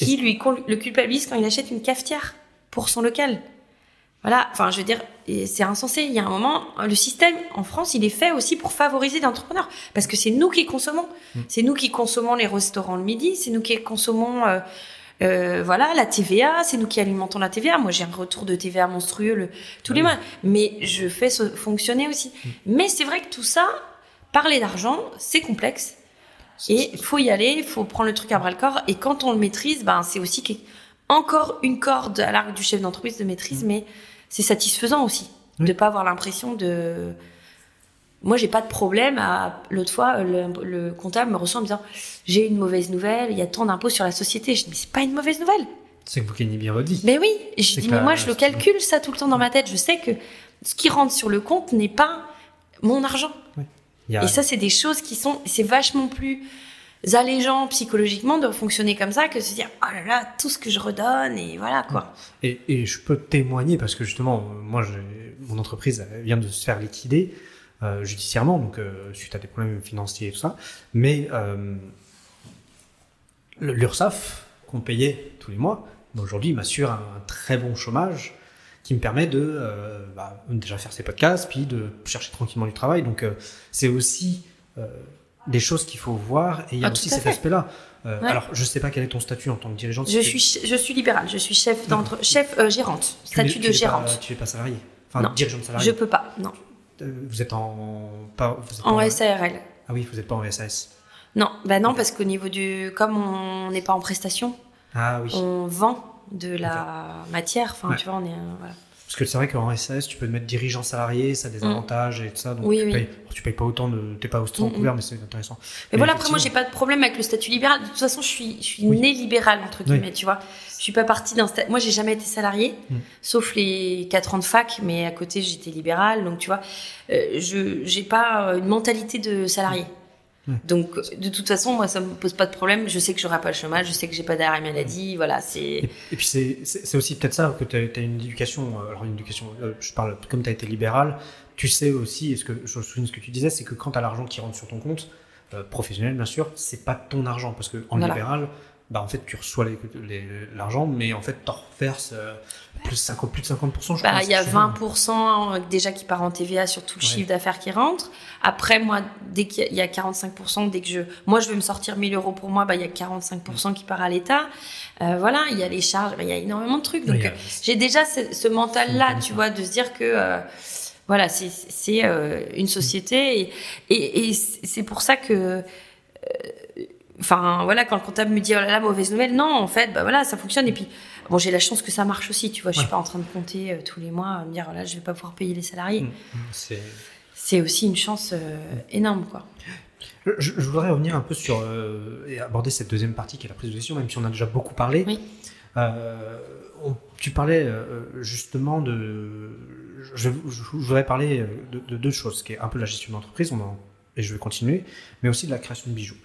qui lui le culpabilise quand il achète une cafetière pour son local. Voilà, enfin, je veux dire, c'est insensé. Il y a un moment, le système en France, il est fait aussi pour favoriser les entrepreneurs, parce que c'est nous qui consommons. C'est nous qui consommons les restaurants le midi, c'est nous qui consommons, euh, euh, voilà, la TVA, c'est nous qui alimentons la TVA. Moi, j'ai un retour de TVA monstrueux le, tous les oui. mois, mais je fais fonctionner aussi. Mais c'est vrai que tout ça, parler d'argent, c'est complexe. Et il faut y aller, il faut prendre le truc à bras le corps. Et quand on le maîtrise, ben, c'est aussi encore une corde à l'arc du chef d'entreprise de maîtrise, mais c'est satisfaisant aussi Oui. de pas avoir l'impression de. Moi, j'ai pas de problème à. L'autre fois, le, le comptable me reçoit en me disant J'ai une mauvaise nouvelle, il y a tant d'impôts sur la société. Je dis Mais c'est pas une mauvaise nouvelle. C'est que vous gagnez bien votre vie. Mais oui, je dis, mais moi, je le calcule ça tout le temps dans ma tête. Je sais que ce qui rentre sur le compte n'est pas mon argent. Y a- Et ça, c'est des choses qui sont, c'est vachement plus allégeant psychologiquement de fonctionner comme ça que de se dire, oh là là, tout ce que je redonne et voilà quoi. Et, et je peux témoigner parce que justement, moi, mon entreprise vient de se faire liquider euh, judiciairement, donc euh, suite à des problèmes financiers et tout ça. Mais euh, l'URSSAF qu'on payait tous les mois, aujourd'hui, m'assure un, un très bon chômage qui me permet de euh, bah, déjà faire ces podcasts, puis de chercher tranquillement du travail. Donc euh, c'est aussi euh, des choses qu'il faut voir et il y a Ah, aussi cet aspect-là. Ouais. Alors je sais pas quel est ton statut en tant que dirigeante. Je suis, je suis libérale, je suis chef d'entre, chef gérante, Tu statut de gérante. Pas, tu n'es pas salarié. Enfin, Non. dirigeant de salarié. Je peux pas, non. Vous êtes en. Pas, vous êtes En SARL. Ah oui, vous n'êtes pas en SAS. Non, bah non, parce qu'au niveau du, comme on n'est pas en prestation, Ah oui. on vend de la matière. Enfin, Ouais. tu vois, on est, euh, voilà. Parce que c'est vrai qu'en SAS, tu peux te mettre dirigeant salarié, ça a des Mm. avantages et tout ça. Donc Oui, tu, oui. Payes, tu payes pas autant de. T'es pas autant Mm, mm. couvert, mais c'est intéressant. Mais voilà, après, moi, j'ai pas de problème avec le statut libéral. De toute façon, je suis, je suis Oui. née libérale, entre guillemets, tu vois. Je suis pas partie d'un sta- Moi, j'ai jamais été salariée, Mm. sauf les quatre ans de fac, mais à côté, j'étais libérale. Donc, tu vois, euh, je, j'ai pas une mentalité de salarié. Donc, de toute façon, moi, ça me pose pas de problème. Je sais que j'aurai pas le chômage, je sais que j'ai pas d'arrêt maladie. Voilà, c'est. Et, et puis c'est- aussi peut-être ça que tu as, une éducation. euh, Alors une éducation, euh, je parle comme tu as été libéral, tu sais aussi, et ce que je souviens ce que tu disais, c'est que quand tu as l'argent qui rentre sur ton compte, euh, professionnel bien sûr, c'est pas ton argent parce que en Voilà. libéral, bah en fait tu reçois l'argent, mais en fait t'en reverses euh, plus, 50, plus de 50%. Je Bah, il y a c'est 20% déjà qui part en TVA sur tout le Ouais. chiffre d'affaires qui rentre. Après, moi, dès qu'il y a- il y a 45%, dès que je, moi, je vais me sortir 1000 euros pour moi, bah, il y a 45% qui part à l'État. Euh, voilà, il y a les charges, bah, il y a énormément de trucs. Donc, euh, j'ai déjà ce, ce mental-là, C'est tu vois, de se dire que, euh, voilà, c'est, c'est euh, une société et, et, et c'est pour ça que, euh, enfin, voilà, quand le comptable me dit, oh là là, mauvaise nouvelle, non, en fait, bah voilà, ça fonctionne. Et puis, bon, j'ai la chance que ça marche aussi, tu vois, je suis pas en train de compter euh, tous les mois, me dire, oh là, je vais pas pouvoir payer les salariés. Mm, mm, c'est aussi une chance euh, énorme, quoi. Je, je voudrais revenir un peu sur euh, et aborder cette deuxième partie qui est la prise de décision, même si on a déjà beaucoup parlé. Oui. On- tu parlais justement de. Je, je- je voudrais parler de, de deux choses, qui est un peu la gestion d'entreprise, on en- et je vais continuer, mais aussi de la création de bijoux.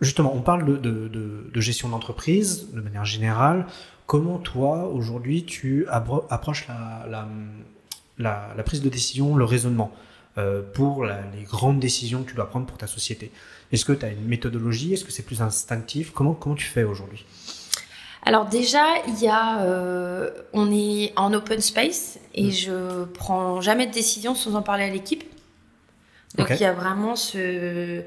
Justement, on parle de, de- de- de gestion d'entreprise de manière générale. Comment toi, aujourd'hui, tu approches la, la, la, prise de décision, le raisonnement euh, pour les grandes décisions que tu dois prendre pour ta société? Est-ce que tu as une méthodologie? Est-ce que c'est plus instinctif? Comment, comment tu fais aujourd'hui? Alors déjà, il y a, euh, on est en open space et mm. je prends jamais de décision sans en parler à l'équipe. Donc il y a vraiment ce,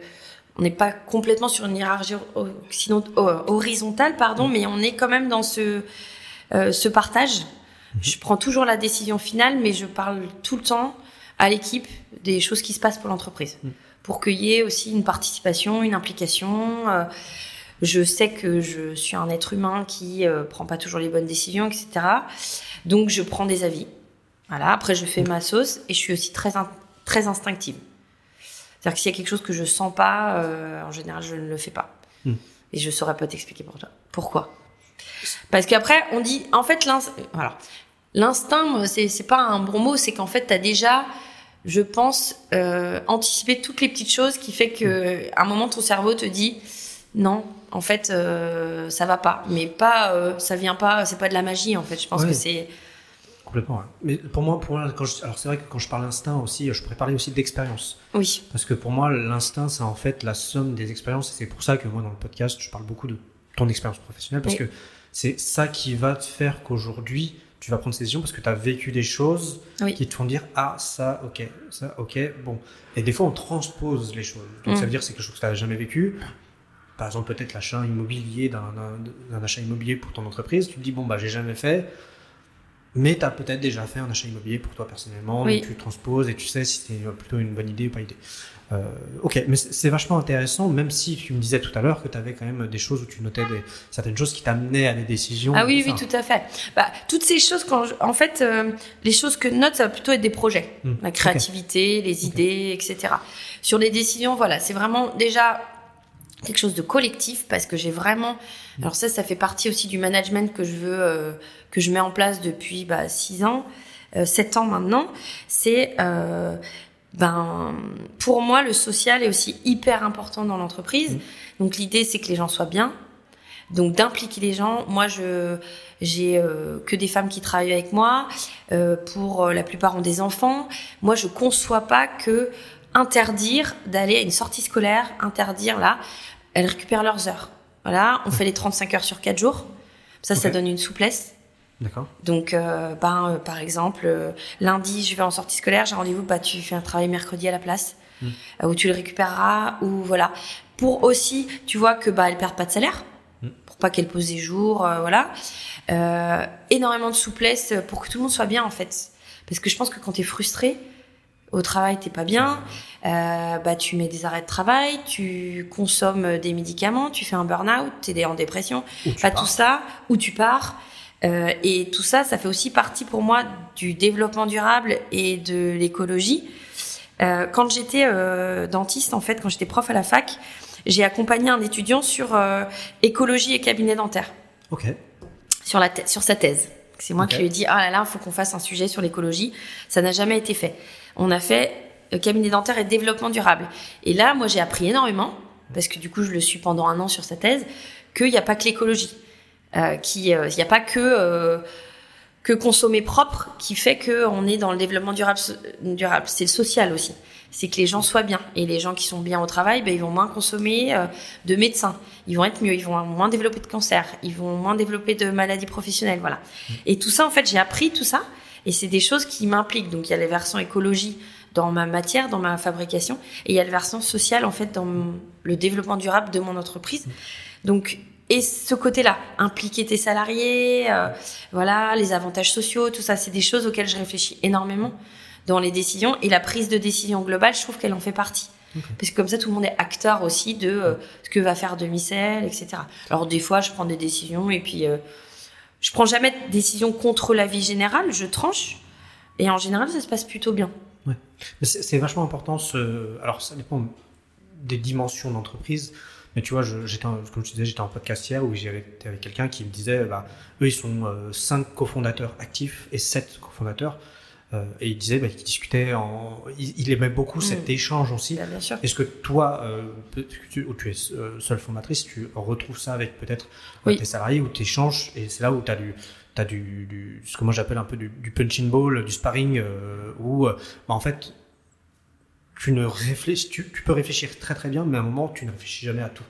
on n'est pas complètement sur une hiérarchie horizontale, pardon, mm. mais on est quand même dans ce, euh, ce partage. Mm-hmm. Je prends toujours la décision finale, mais je parle tout le temps à l'équipe des choses qui se passent pour l'entreprise, mm. pour qu'il y ait aussi une participation, une implication. Euh, je sais que je suis un être humain qui euh, prend pas toujours les bonnes décisions, etc. Donc je prends des avis. Voilà. Après, je fais ma sauce et je suis aussi très très instinctive. C'est-à-dire que s'il y a quelque chose que je sens pas, euh, en général, je ne le fais pas. Hmm. Et je saurais pas t'expliquer pourquoi? Parce qu'après, on dit, en fait, l'instinct, c'est, pas un bon mot, c'est qu'en fait, tu as déjà, je pense, euh, anticipé toutes les petites choses qui fait que, à un moment, ton cerveau te dit, non, en fait, euh, ça va pas. Mais pas, euh, ça vient pas, c'est pas de la magie, en fait. Je pense que c'est. Complètement. Mais pour moi, pour alors c'est vrai que quand je parle d'instinct aussi, je pourrais parler aussi d'expérience. Oui. Parce que pour moi, l'instinct, c'est en fait la somme des expériences. Et c'est pour ça que moi, dans le podcast, je parle beaucoup de ton expérience professionnelle. Parce que c'est ça qui va te faire qu'aujourd'hui, tu vas prendre ces décisions parce que tu as vécu des choses qui te font dire Ah, ça, ok, ça, ok, bon. Et des fois, on transpose les choses. Donc, ça mm. veut dire que c'est quelque chose que tu n'as jamais vécu par exemple peut-être l'achat immobilier d'un achat immobilier pour ton entreprise, tu te dis bon bah j'ai jamais fait, mais tu as peut-être déjà fait un achat immobilier pour toi personnellement, donc tu transposes et tu sais si c'est plutôt une bonne idée ou pas idée. Euh, ok, mais c'est vachement intéressant, même si tu me disais tout à l'heure que tu avais quand même des choses où tu notais certaines choses qui t'amenaient à des décisions. Ah oui, oui, tout à fait. Bah, toutes ces choses, quand en fait, euh, les choses que note, ça va plutôt être des projets, hmm. la créativité, les idées, etc. Sur les décisions, voilà, c'est vraiment déjà quelque chose de collectif parce que j'ai vraiment alors ça ça fait partie aussi du management que je veux euh, que je mets en place depuis bah, 6 ans euh, 7 ans maintenant. C'est euh, ben pour moi le social est aussi hyper important dans l'entreprise. Mmh. donc l'idée c'est que les gens soient bien. Donc d'impliquer les gens. Moi je j'ai euh, que des femmes qui travaillent avec moi euh, pour la plupart ont des enfants. Moi je conçois pas que interdire d'aller à une sortie scolaire, interdire là, elles récupèrent leurs heures. Voilà, on fait les 35 heures sur 4 jours. Ça, ça donne une souplesse. D'accord. Donc, euh, ben, euh, par exemple, euh, lundi, je vais en sortie scolaire, j'ai rendez-vous, bah, tu fais un travail mercredi à la place, hmm. où tu le récupéreras, ou voilà. Pour aussi, tu vois que bah, elles perdent pas de salaire, hmm. pour pas qu'elles posent des jours, voilà. énormément de souplesse pour que tout le monde soit bien, en fait. Parce que je pense que quand tu es frustré, au travail t'es pas bien, euh, bah tu mets des arrêts de travail, tu consommes des médicaments, tu fais un burn-out, t'es en dépression, pas tout ça, ou tu pars. Euh, et tout ça, ça fait aussi partie pour moi du développement durable et de l'écologie. Euh, quand j'étais euh, dentiste, en fait, quand j'étais prof à la fac, j'ai accompagné un étudiant sur euh, écologie et cabinet dentaire. Ok. Sur la sur sa thèse. C'est moi qui lui ai dit, ah là là, il faut qu'on fasse un sujet sur l'écologie. Ça n'a jamais été fait on a fait euh, cabinet dentaire et développement durable. Et là, moi, j'ai appris énormément, parce que du coup, je le suis pendant un an sur sa thèse, qu'il n'y a pas que l'écologie, euh, qu'il euh, n'y a pas que que consommer propre qui fait que on est dans le développement durable. durable. C'est le social aussi. C'est que les gens soient bien. Et les gens qui sont bien au travail, ben, ils vont moins consommer de médecins. Ils vont être mieux. Ils vont moins développer de cancer. Ils vont moins développer de maladies professionnelles. Voilà. Et tout ça, en fait, j'ai appris tout ça. Et c'est des choses qui m'impliquent. Donc il y a les versants écologie dans ma matière, dans ma fabrication, et il y a le versant social en fait dans le développement durable de mon entreprise. Donc et ce côté-là, impliquer tes salariés, euh, voilà, les avantages sociaux, tout ça, c'est des choses auxquelles je réfléchis énormément dans les décisions. Et la prise de décision globale, je trouve qu'elle en fait partie. Parce que comme ça, tout le monde est acteur aussi de euh, ce que va faire Demi-Sel, etc. Alors des fois, je prends des décisions et puis euh, je prends jamais de décision contre la vie générale, je tranche. Et en général, ça se passe plutôt bien. Ouais. C'est vachement important. Alors, ça dépend des dimensions d'entreprise. Mais tu vois, comme je disais, j'étais en podcast hier où j'étais avec quelqu'un qui me disait, bah, eux, ils sont euh, cinq cofondateurs actifs et sept cofondateurs. Euh, et il disait bah, qu'il discutait en. Il, aimait beaucoup mm. cet échange aussi. Bah, bien sûr. Est-ce que toi, euh, tu, tu es euh, seule fondatrice, tu retrouves ça avec peut-être tes salariés où tu échanges et c'est là où tu as du. tu as du, du, ce que moi j'appelle un peu du, du punching ball, du sparring, euh, où bah, en fait, tu ne réfléchis, tu, tu, peux réfléchir très très bien, mais à un moment, tu ne réfléchis jamais à tout.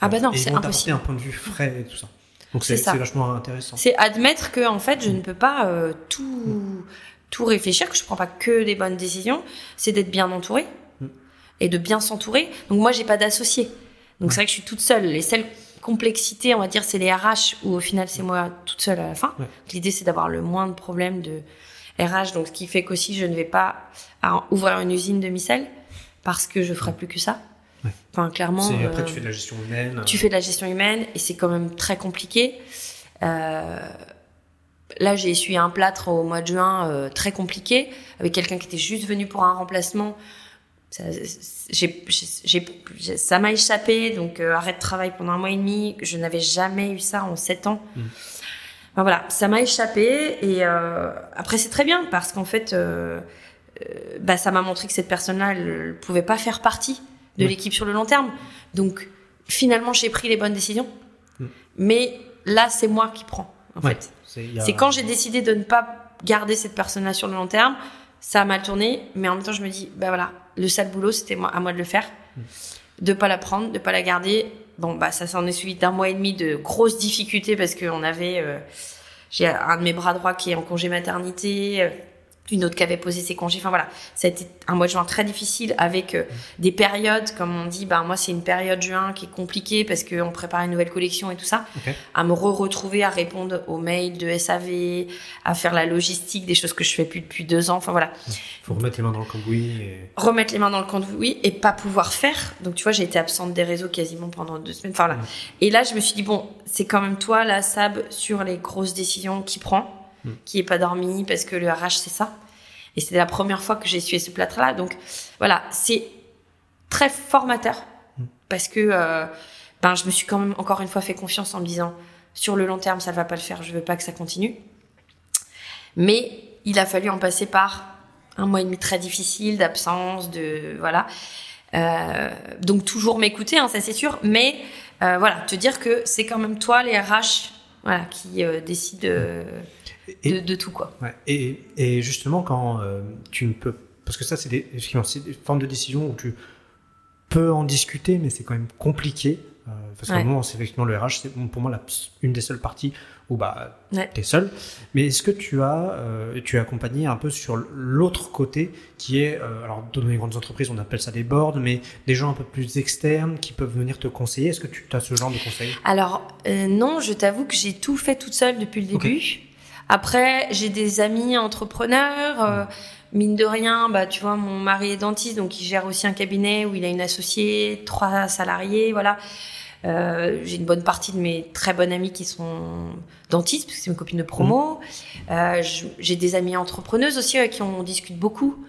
Ah bah non, c'est impossible. un point de vue frais et tout ça. Donc C'est vachement intéressant. C'est admettre que en fait je ne peux pas euh, tout tout réfléchir, que je prends pas que des bonnes décisions. C'est d'être bien entouré Mm. et de bien s'entourer. Donc moi j'ai pas d'associé. Donc c'est vrai que je suis toute seule. Les seules complexités, on va dire, c'est les RH où au final c'est moi toute seule à la fin. Ouais. L'idée c'est d'avoir le moins de problèmes de RH. Donc ce qui fait qu'aussi je ne vais pas ouvrir une usine de micelle parce que je ferai plus que ça. Ouais. Enfin clairement. Après, euh, tu fais de la gestion humaine. tu fais de la gestion humaine et c'est quand même très compliqué. Euh, là, j'ai essuyé un plâtre au mois de juin euh, très compliqué avec quelqu'un qui était juste venu pour un remplacement. Ça, j'ai, j'ai, j'ai- ça m'a échappé, donc euh, arrêt de travail pendant un mois et demi. Je n'avais jamais eu ça en sept ans. Mm. Enfin, voilà, ça m'a échappé et euh, après c'est très bien parce qu'en fait, euh, euh, bah, ça m'a montré que cette personne-là, elle, elle pouvait pas faire partie de l'équipe sur le long terme. Donc finalement, j'ai pris les bonnes décisions. Mm. Mais là, c'est moi qui prends, en Ouais. fait. C'est quand j'ai décidé de ne pas garder cette personne-là sur le long terme, ça a mal tourné, mais en même temps, je me dis, bah voilà, le sale boulot, c'était à moi de le faire. De pas la prendre, de pas la garder. Bon, bah, ça s'en est suivi d'un mois et demi de grosses difficultés parce qu'on avait, euh, j'ai un de mes bras droits qui est en congé maternité, euh, une autre qui avait posé ses congés. Enfin voilà, ça a été un mois de juin très difficile avec euh, des périodes, comme on dit, bah moi c'est une période juin qui est compliquée parce qu'on prépare une nouvelle collection et tout ça. À me re-retrouver, à répondre aux mails de SAV, à faire la logistique, des choses que je fais plus depuis deux ans. Enfin voilà, faut remettre les mains dans le cambouis. Et... remettre les mains dans le cambouis et pas pouvoir faire. Donc tu vois, j'ai été absente des réseaux quasiment pendant deux semaines. Enfin. Mm. Et là, je me suis dit bon, c'est quand même toi, la Sab, sur les grosses décisions qui prend, Mm. qui est pas dormi parce que le RH c'est ça. Et c'était la première fois que j'ai essuyé ce plâtre-là. Donc voilà, c'est très formateur Mm. parce que euh, ben je me suis quand même encore une fois fait confiance en me disant sur le long terme ça va pas le faire, je veux pas que ça continue. Mais il a fallu en passer par un mois et demi très difficile d'absence, de voilà. Euh, donc toujours m'écouter, hein, ça c'est sûr, mais euh, voilà, te dire que c'est quand même toi les RH, voilà, qui euh, décident euh, Et- de, de tout quoi. Ouais. Et, et justement, quand euh, tu ne peux. Parce que ça, c'est des, formes de décision où tu peux en discuter, mais c'est quand même compliqué. Euh, parce qu'à Ouais. un moment, c'est effectivement le RH, c'est pour moi la, une des seules parties où bah, Ouais. tu es seul. Mais est-ce que tu as, euh, tu es accompagné un peu sur l'autre côté qui est, alors dans les grandes entreprises, on appelle ça des boards, mais des gens un peu plus externes qui peuvent venir te conseiller? Est-ce que tu as ce genre de conseils? Alors non, je t'avoue que j'ai tout fait toute seule depuis le début. Après, j'ai des amis entrepreneurs. euh, mine de rien, bah tu vois, mon mari est dentiste, donc il gère aussi un cabinet où il a une associée, trois salariés, voilà. Euh, j'ai une bonne partie de mes très bonnes amies qui sont dentistes, parce que c'est mes copines de promo. Euh, je- j'ai des amies entrepreneuses aussi avec qui on discute beaucoup.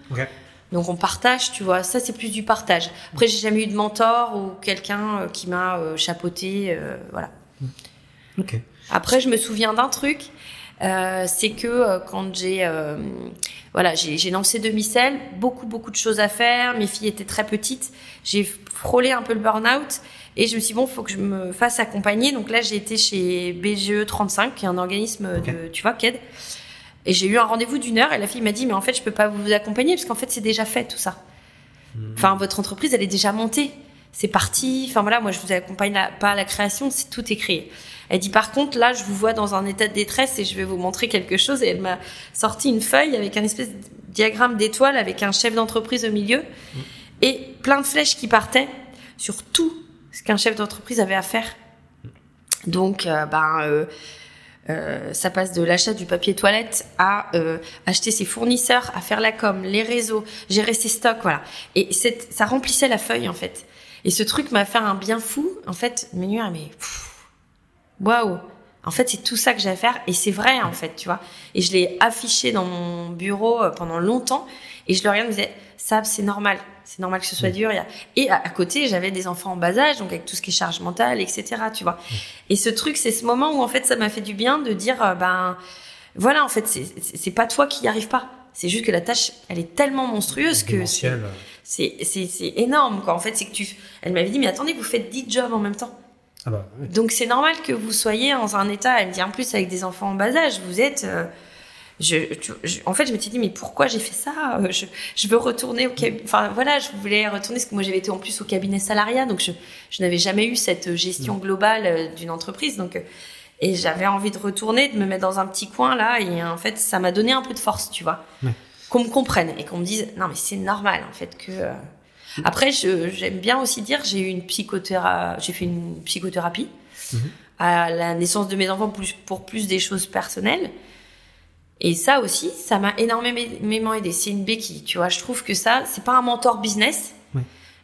Donc on partage, tu vois, ça c'est plus du partage. Après j'ai jamais eu de mentor ou quelqu'un euh, qui m'a euh, chapeauté, euh, voilà. Ok. Après je me souviens d'un truc, euh, c'est que euh, quand j'ai euh, voilà j'ai lancé demi-sel, beaucoup beaucoup de choses à faire, mes filles étaient très petites, j'ai frôlé un peu le burn-out et je me suis dit bon faut que je me fasse accompagner. Donc là j'ai été chez BGE 35 qui est un organisme de tu vois qu'aide. Et j'ai eu un rendez-vous d'une heure et la fille m'a dit mais en fait je peux pas vous accompagner parce qu'en fait c'est déjà fait tout ça. Enfin votre entreprise elle est déjà montée, c'est parti. Enfin voilà moi je vous accompagne pas à la création, c'est tout est créé. Elle dit par contre là je vous vois dans un état de détresse et je vais vous montrer quelque chose et elle m'a sorti une feuille avec un espèce de diagramme d'étoile avec un chef d'entreprise au milieu et plein de flèches qui partaient sur tout ce qu'un chef d'entreprise avait à faire. Donc euh, ben euh, euh, ça passe de l'achat du papier toilette à euh, acheter ses fournisseurs, à faire la com, les réseaux, gérer ses stocks, voilà. Et ça remplissait la feuille en fait. Et ce truc m'a fait un bien fou. En fait, mes nuits, mais waouh. En fait, c'est tout ça que j'ai à faire et c'est vrai en fait, tu vois. Et je l'ai affiché dans mon bureau euh, pendant longtemps et je le regardais, je me disais, ça c'est normal, c'est normal que ce soit dur. y a- Et à, côté, j'avais des enfants en bas âge, donc avec tout ce qui est charge mentale, etc. Tu vois. Et ce truc, c'est ce moment où en fait, ça m'a fait du bien de dire, euh, ben voilà, en fait, c'est- pas toi qui y arrives pas. C'est juste que la tâche, elle est tellement monstrueuse que c'est énorme quoi. En fait, c'est que tu. Elle m'avait dit, mais attendez, vous faites 10 jobs en même temps. Ah bah, oui. Donc c'est normal que vous soyez dans un état, elle me dit en plus avec des enfants en bas âge, vous êtes... euh, je, tu- je- en fait, je me suis dit, mais pourquoi j'ai fait ça? Euh, je, je veux retourner au cabinet. Enfin, voilà, je voulais retourner parce que moi, j'avais été en plus au cabinet salariat, donc je, je n'avais jamais eu cette gestion globale euh, d'une entreprise. Donc, euh, et j'avais envie de retourner, de me mettre dans un petit coin là, et en fait, ça m'a donné un peu de force, tu vois. Ouais. Qu'on me comprenne et qu'on me dise, non, mais c'est normal, en fait, que. euh, Après, j'aime bien aussi dire, j'ai eu une psychothérapie, j'ai fait une psychothérapie Mhm. à la naissance de mes enfants plus, pour plus des choses personnelles. Et ça aussi, ça m'a énormément aidé. C'est une béquille, tu vois. Je trouve que ça, c'est pas un mentor business,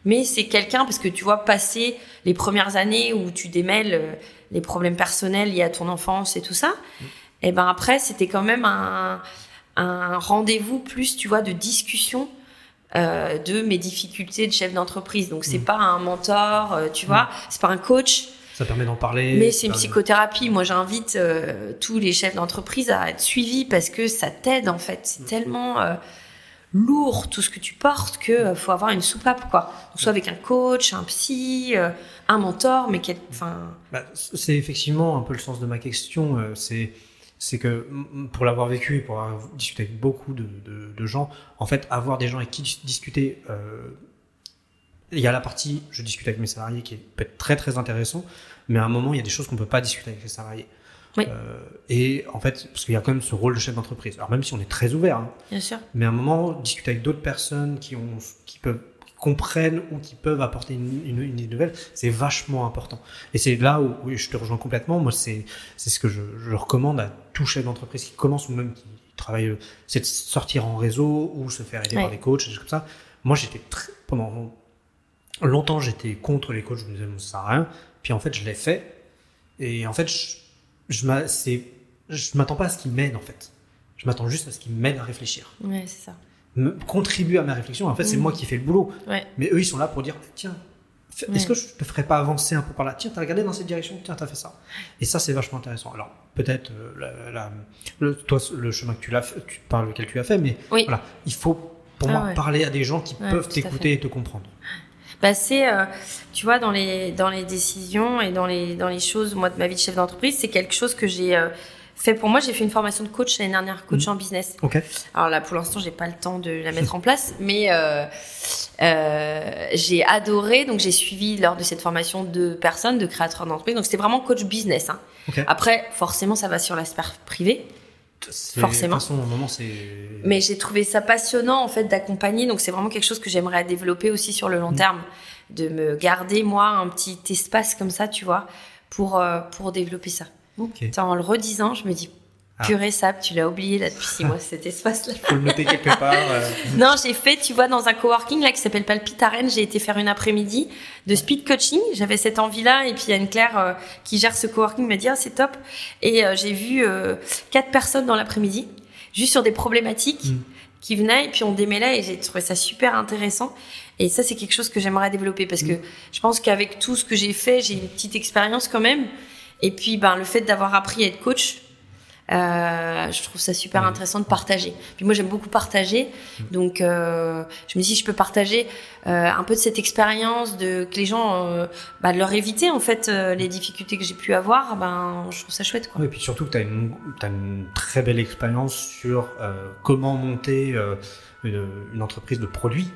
mais c'est quelqu'un parce que tu vois passer les premières années où tu démêles euh, les problèmes personnels liés à ton enfance et tout ça. Et ben après, c'était quand même un, un rendez-vous plus, tu vois, de discussion euh, de mes difficultés de chef d'entreprise. Donc c'est Mm. pas un mentor, euh, tu vois, c'est pas un coach. Ça permet d'en parler. Mais c'est une psychothérapie. Moi, j'invite euh, tous les chefs d'entreprise à être suivis parce que ça t'aide en fait. C'est tellement euh, lourd tout ce que tu portes que euh, faut avoir une soupape quoi. Soit avec un coach, un psy, euh, un mentor, mais quel, enfin, Bah, c'est effectivement un peu le sens de ma question. euh, c'est c'est que pour l'avoir vécu et pour avoir discuté avec beaucoup de, gens, en fait, avoir des gens avec qui dis- discuter. il y a la partie, je discute avec mes salariés qui peut être très très intéressant, mais à un moment, il y a des choses qu'on peut pas discuter avec les salariés. Oui. Euh, et en fait, parce qu'il y a quand même ce rôle de chef d'entreprise. Alors même si on est très ouvert, hein, bien sûr. mais à un moment, discuter avec d'autres personnes qui, ont, qui peuvent qui comprennent ou qui peuvent apporter une, une, une idée nouvelle, c'est vachement important. Et c'est là où, où je te rejoins complètement. Moi, c'est c'est ce que je, je recommande à tout chef d'entreprise qui commence ou même qui travaille, euh, c'est de sortir en réseau ou se faire aider Ouais. par des coachs, des choses comme ça. Moi, j'étais très, pendant longtemps, j'étais contre les coachs. Je me disais, ça sert à rien. Puis en fait, je l'ai fait. Et en fait, je, je m'attends pas à ce qu'ils m'aident, en fait. Je m'attends juste à ce qu'ils m'aident à réfléchir Ouais, c'est ça. me contribuer à ma réflexion. En fait, c'est Mm. moi qui fais le boulot. Ouais. Mais eux, ils sont là pour dire tiens, Ouais. est-ce que je te ferais pas avancer un peu par là? Tiens, t'as regardé dans cette direction Tiens, t'as fait ça. Et ça, c'est vachement intéressant. Alors, peut-être, euh, le, toi, le chemin que tu l'as par lequel tu as fait, mais Oui. voilà, il faut, pour Ah moi, ouais. parler à des gens qui Ouais, peuvent t'écouter et te comprendre. C'est, euh, tu vois, dans les dans les décisions et dans les dans les choses, moi de ma vie de chef d'entreprise, c'est quelque chose que j'ai euh, fait pour moi. J'ai fait une formation de coach l'année dernière, coach en business. Ok. Alors là, pour l'instant, j'ai pas le temps de la mettre en place, mais euh, euh, j'ai adoré. Donc, j'ai suivi lors de cette formation deux personnes, deux créateurs d'entreprise. Donc, c'était vraiment coach business. Hein. Ok. Après, forcément, ça va sur la sphère privée, C'est- Forcément. De toute façon, au moment, c'est. mais j'ai trouvé ça passionnant en fait d'accompagner. Donc, c'est vraiment quelque chose que j'aimerais développer aussi sur le long terme, de me garder moi un petit espace comme ça, tu vois, pour euh, pour développer ça. En le redisant, je me dis. Ah. Purée, Sab, tu l'as oublié là depuis six mois, cet espace-là. Faut le noter quelque part. euh. Non, j'ai fait, tu vois, dans un coworking là qui s'appelle Palpite à Rennes, j'ai été faire une après-midi de speed coaching. J'avais cette envie-là et puis il y a une Claire euh, qui gère ce coworking m'a dit ah, c'est top et euh, j'ai vu quatre personnes dans l'après-midi juste sur des problématiques Mm. qui venaient et puis on démêlait et j'ai trouvé ça super intéressant. Et ça c'est quelque chose que j'aimerais développer parce que je pense qu'avec tout ce que j'ai fait, j'ai une petite expérience quand même. Et puis ben le fait d'avoir appris à être coach euh, je trouve ça super Oui. intéressant de partager. Puis moi, j'aime beaucoup partager. Donc, euh, je me dis, si je peux partager euh, un peu de cette expérience, de que les gens, bah, de leur éviter en fait les difficultés que j'ai pu avoir, ben, je trouve ça chouette, quoi. Ouais, et puis surtout que tu as une, très belle expérience sur comment monter une, une entreprise de produits.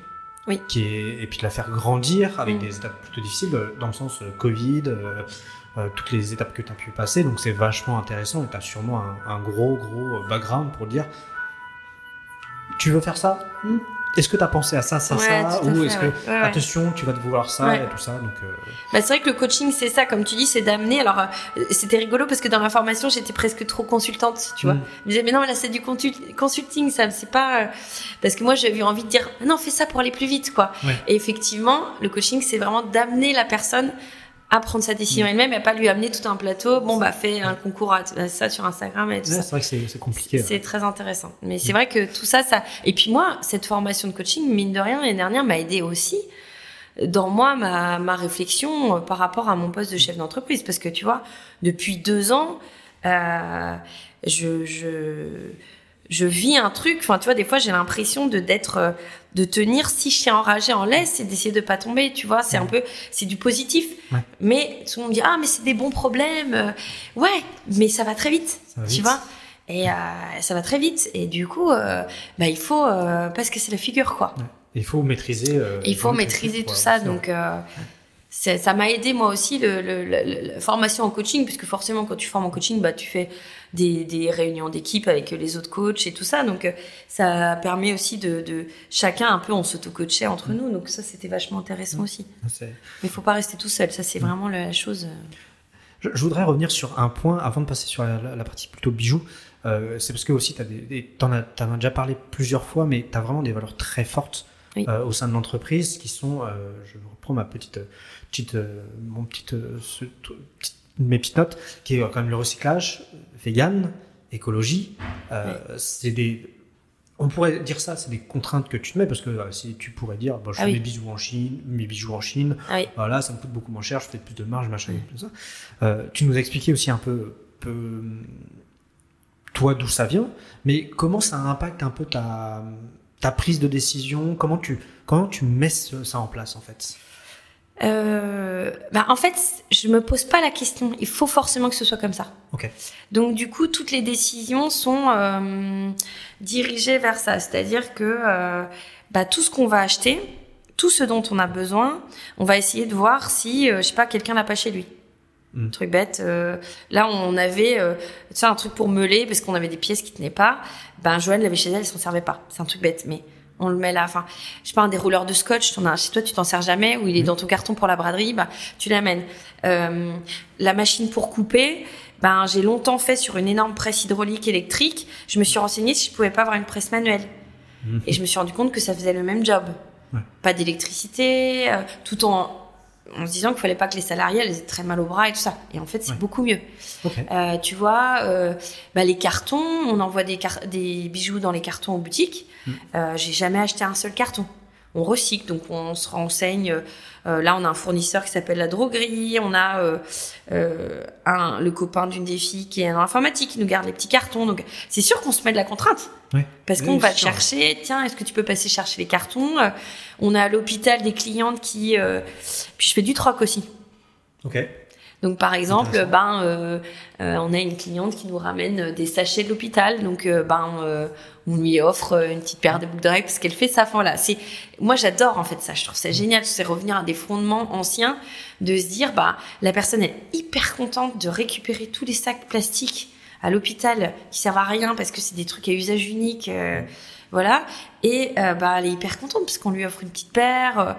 Oui. Qui est, et puis de la faire grandir avec Mm. des étapes plutôt difficiles, dans le sens euh, Covid, euh, euh, toutes les étapes que tu as pu passer. Donc c'est vachement intéressant et tu as sûrement un, un gros, gros euh, background pour dire Tu veux faire ça? Hmm Est-ce que tu as pensé à ça, ça, Ouais, ça? Ou est-ce que, Ouais, ouais. attention, tu vas te vouloir ça et tout ça donc, euh, Bah, c'est vrai que le coaching, c'est ça, comme tu dis, c'est d'amener. Alors, euh, c'était rigolo parce que dans ma formation, j'étais presque trop consultante, tu vois. Mm. Je me disais, mais non, là, c'est du consulting, ça, c'est pas. euh, Parce que moi, j'avais envie de dire, non, fais ça pour aller plus vite, quoi. Et effectivement, le coaching, c'est vraiment d'amener la personne à prendre sa Mm. décision elle-même et pas lui amener tout un plateau. Bon, bah, fais un concours à à ça sur Instagram et tout ouais, ça. c'est vrai que c'est c'est compliqué. ouais. C'est très intéressant. Mais c'est vrai que tout ça, ça. Et puis moi, cette formation de coaching, mine de rien, l'année dernière, m'a aidé aussi dans moi ma, ma réflexion euh, par rapport à mon poste de chef d'entreprise. Parce que tu vois, depuis deux ans, euh, je, je, je vis un truc. Enfin, tu vois, des fois, j'ai l'impression de d'être, euh, de tenir six chiens enragés en laisse et d'essayer de pas tomber. Tu vois, c'est un peu, c'est du positif. Mais tout le monde me dit ah mais c'est des bons problèmes. Euh, ouais, mais ça va très vite. tu vois. Et euh, ça va très vite. Et du coup, bah il faut parce que c'est la figure quoi. Il faut maîtriser. il faut maîtriser tout ça. Donc ça m'a aidé moi aussi le, le, la formation en coaching puisque forcément quand tu formes en coaching bah tu fais des, des réunions d'équipe avec les autres coachs et tout ça. Donc euh, ça permet aussi de, de chacun un peu on s'auto-coachait entre nous. Donc ça c'était vachement intéressant aussi. Mais il faut pas rester tout seul. Ça c'est vraiment la chose euh. je, voudrais revenir sur un point avant de passer sur la, partie plutôt bijoux. Euh, c'est parce que aussi tu en as, as déjà parlé plusieurs fois mais tu as vraiment des valeurs très fortes au sein de l'entreprise qui sont je reprends ma petite petite, euh, mon petite, euh, mes petites notes, qui est quand même le recyclage, vegan, écologie. Euh, c'est des, on pourrait dire ça, c'est des contraintes que tu te mets parce que si tu pourrais dire, bon, je ah fais mes bijoux en Chine, mes bijoux en Chine, ah voilà, ça me coûte beaucoup moins cher, je fais plus de marge, machin, tout ça. tu nous as expliqué aussi un peu, peu toi d'où ça vient, mais comment ça impacte un peu ta, ta prise de décision, comment tu, comment tu mets ça en place en fait? Euh, bah en fait, je me pose pas la question. Il faut forcément que ce soit comme ça. Okay. Donc du coup, toutes les décisions sont euh, dirigées vers ça. C'est-à-dire que euh, bah, tout ce qu'on va acheter, tout ce dont on a besoin, on va essayer de voir si, euh, je sais pas, quelqu'un l'a pas chez lui. Hmm. truc bête. Euh, là, on avait, euh, tu sais, un truc pour meuler parce qu'on avait des pièces qui tenaient pas. Ben, Joël l'avait chez elle, elle s'en servait pas. C'est un truc bête, mais on le met là. Enfin, je sais pas, un dérouleur de scotch, t'en as chez toi, tu t'en sers jamais, ou il est mhm. dans ton carton pour la braderie, bah, tu l'amènes. Euh, la machine pour couper, ben, j'ai longtemps fait sur une énorme presse hydraulique électrique. Je me suis renseignée si je pouvais pas avoir une presse manuelle. Mhm. Et je me suis rendu compte que ça faisait le même job. Pas d'électricité, euh, tout en en se disant qu'il fallait pas que les salariés elles aient très mal au bras et tout ça. Et en fait, c'est beaucoup mieux. Euh, tu vois, euh, bah, les cartons, on envoie des, des bijoux dans les cartons aux boutiques. Mm. Euh, J'ai jamais acheté un seul carton. On recycle, donc on se renseigne. Euh, là, on a un fournisseur qui s'appelle la droguerie. On a euh, euh, un, le copain d'une des filles qui est dans l'informatique qui nous garde les petits cartons. Donc, c'est sûr qu'on se met de la contrainte. Parce qu'on va chercher, tiens, est-ce que tu peux passer chercher les cartons On a à l'hôpital des clientes qui... puis je fais du troc aussi. Ok. Donc par exemple, ben euh, euh, on a une cliente qui nous ramène des sachets de l'hôpital, donc euh, ben on lui offre une petite paire de boucles d'oreilles parce qu'elle fait ça. Enfin là, c'est moi j'adore en fait ça. Je trouve ça génial. C'est revenir à des fondements anciens, de se dire bah la personne est hyper contente de récupérer tous les sacs plastiques à l'hôpital qui servent à rien parce que c'est des trucs à usage unique. Voilà. Et euh, bah, elle est hyper contente parce qu'on lui offre une petite paire.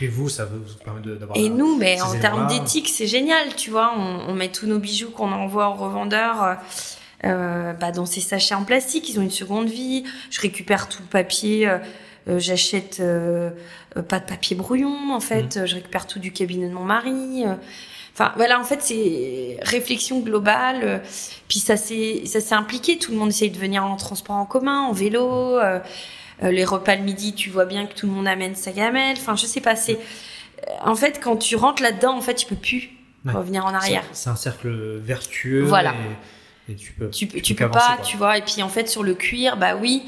Et vous, ça vous permet d'avoir. Et nous, mais en termes d'éthique, c'est génial, tu vois. On, met tous nos bijoux qu'on envoie aux revendeurs. Euh, euh, bah, dans ces sachets en plastique, ils ont une seconde vie. Je récupère tout le papier. J'achète pas de papier brouillon, en fait. Mmh. Je récupère tout du cabinet de mon mari. Enfin voilà, en fait c'est réflexion globale. Euh, puis ça s'est ça s'est impliqué. Tout le monde essaye de venir en transport en commun, en vélo. Euh, euh, les repas le midi, tu vois bien que tout le monde amène sa gamelle. Enfin je sais pas. C'est en fait quand tu rentres là-dedans, en fait tu peux plus revenir en arrière. C'est un cercle vertueux. Voilà. Et, tu peux. Tu, tu, peux pas, tu vois. Et puis en fait sur le cuir, bah oui.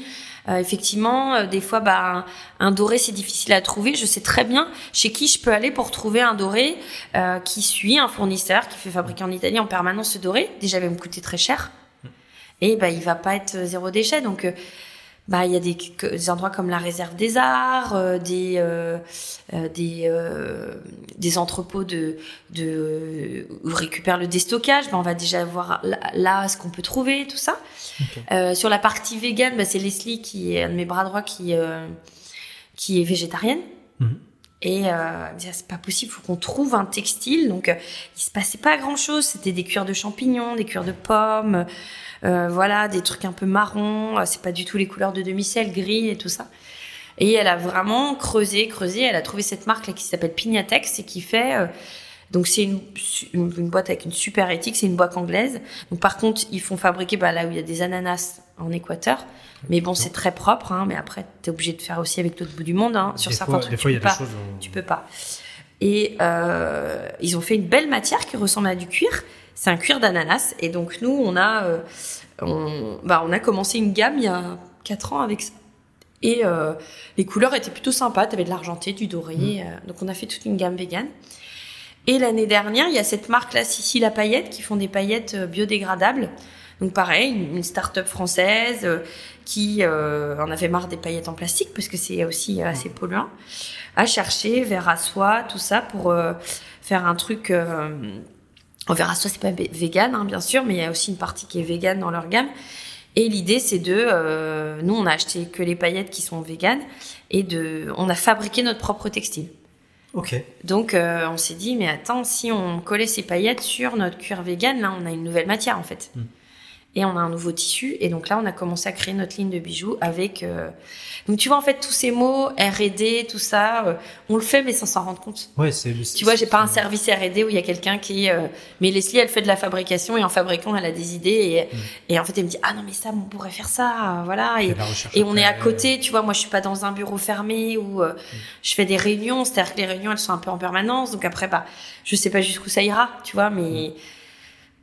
Euh, effectivement, euh, des fois, bah, un, doré, c'est difficile à trouver. Je sais très bien chez qui je peux aller pour trouver un doré euh, qui suit un fournisseur qui fait fabriquer en Italie en permanence ce doré. Déjà, il va me coûter très cher. Et bah, il va pas être zéro déchet. Donc, bah il y a des, des, endroits comme la réserve des arts, euh, des euh, euh des euh, des entrepôts de de où on récupère le déstockage. Bah, on va déjà voir là, ce qu'on peut trouver, tout ça. sur la partie vegan, bah, c'est Leslie qui est un de mes bras droits qui qui est végétarienne. Mhm. Et euh, c'est pas possible, faut qu'on trouve un textile. Donc il se passait pas grand chose. C'était des cuirs de champignons, des cuirs de pommes. Euh, voilà, des trucs un peu marrons, euh, c'est pas du tout les couleurs de demi-sel, gris et tout ça. Et elle a vraiment creusé, creusé, elle a trouvé cette marque qui s'appelle Pignatex et qui fait euh, donc c'est une, une, boîte avec une super éthique, c'est une boîte anglaise. Donc par contre, ils font fabriquer bah, là où il y a des ananas en Équateur. Mais bon, c'est très propre. Hein, mais après, tu es obligé de faire aussi avec l'autre bout du monde. Hein, sur certains trucs, tu, peux pas, tu peux pas. Et euh, ils ont fait une belle matière qui ressemble à du cuir c'est un cuir d'ananas. Et donc nous, on a, euh, on, bah, on a commencé une gamme il y a 4 ans avec ça. Et euh, les couleurs étaient plutôt sympas. T'avais de l'argenté, du doré. euh, donc on a fait toute une gamme vegan. Et l'année dernière, il y a cette marque-là, Sissi la paillette, qui font des paillettes euh, biodégradables. Donc pareil, une, start-up française euh, qui euh, en avait marre des paillettes en plastique parce que c'est aussi assez polluant, a cherché verre à soie, tout ça pour euh, faire un truc. Euh, en verre à soie, c'est pas vegan, hein, bien sûr, mais il y a aussi une partie qui est vegan dans leur gamme. Et l'idée, c'est de, euh, nous, on a acheté que les paillettes qui sont véganes et de, on a fabriqué notre propre textile. Ok. Donc, euh, on s'est dit, mais attends, si on collait ces paillettes sur notre cuir vegan, là, on a une nouvelle matière, en fait. Mm. Et on a un nouveau tissu. Et donc là, on a commencé à créer notre ligne de bijoux avec... euh, Donc, tu vois, en fait, tous ces mots, R&D, tout ça, euh, on le fait, mais sans s'en rendre compte. Ouais, c'est. Tu vois, j'ai pas un service R&D où il y a quelqu'un qui... euh, Mais Leslie, elle fait de la fabrication et en fabriquant, elle a des idées. Et, Mm. et en fait, elle me dit, ah non, mais ça, on pourrait faire ça, voilà. Et, on est à côté, tu vois, moi je suis pas dans un bureau fermé où euh, je fais des réunions, c'est-à-dire que les réunions elles sont un peu en permanence, donc après bah je sais pas jusqu'où ça ira, tu vois, mais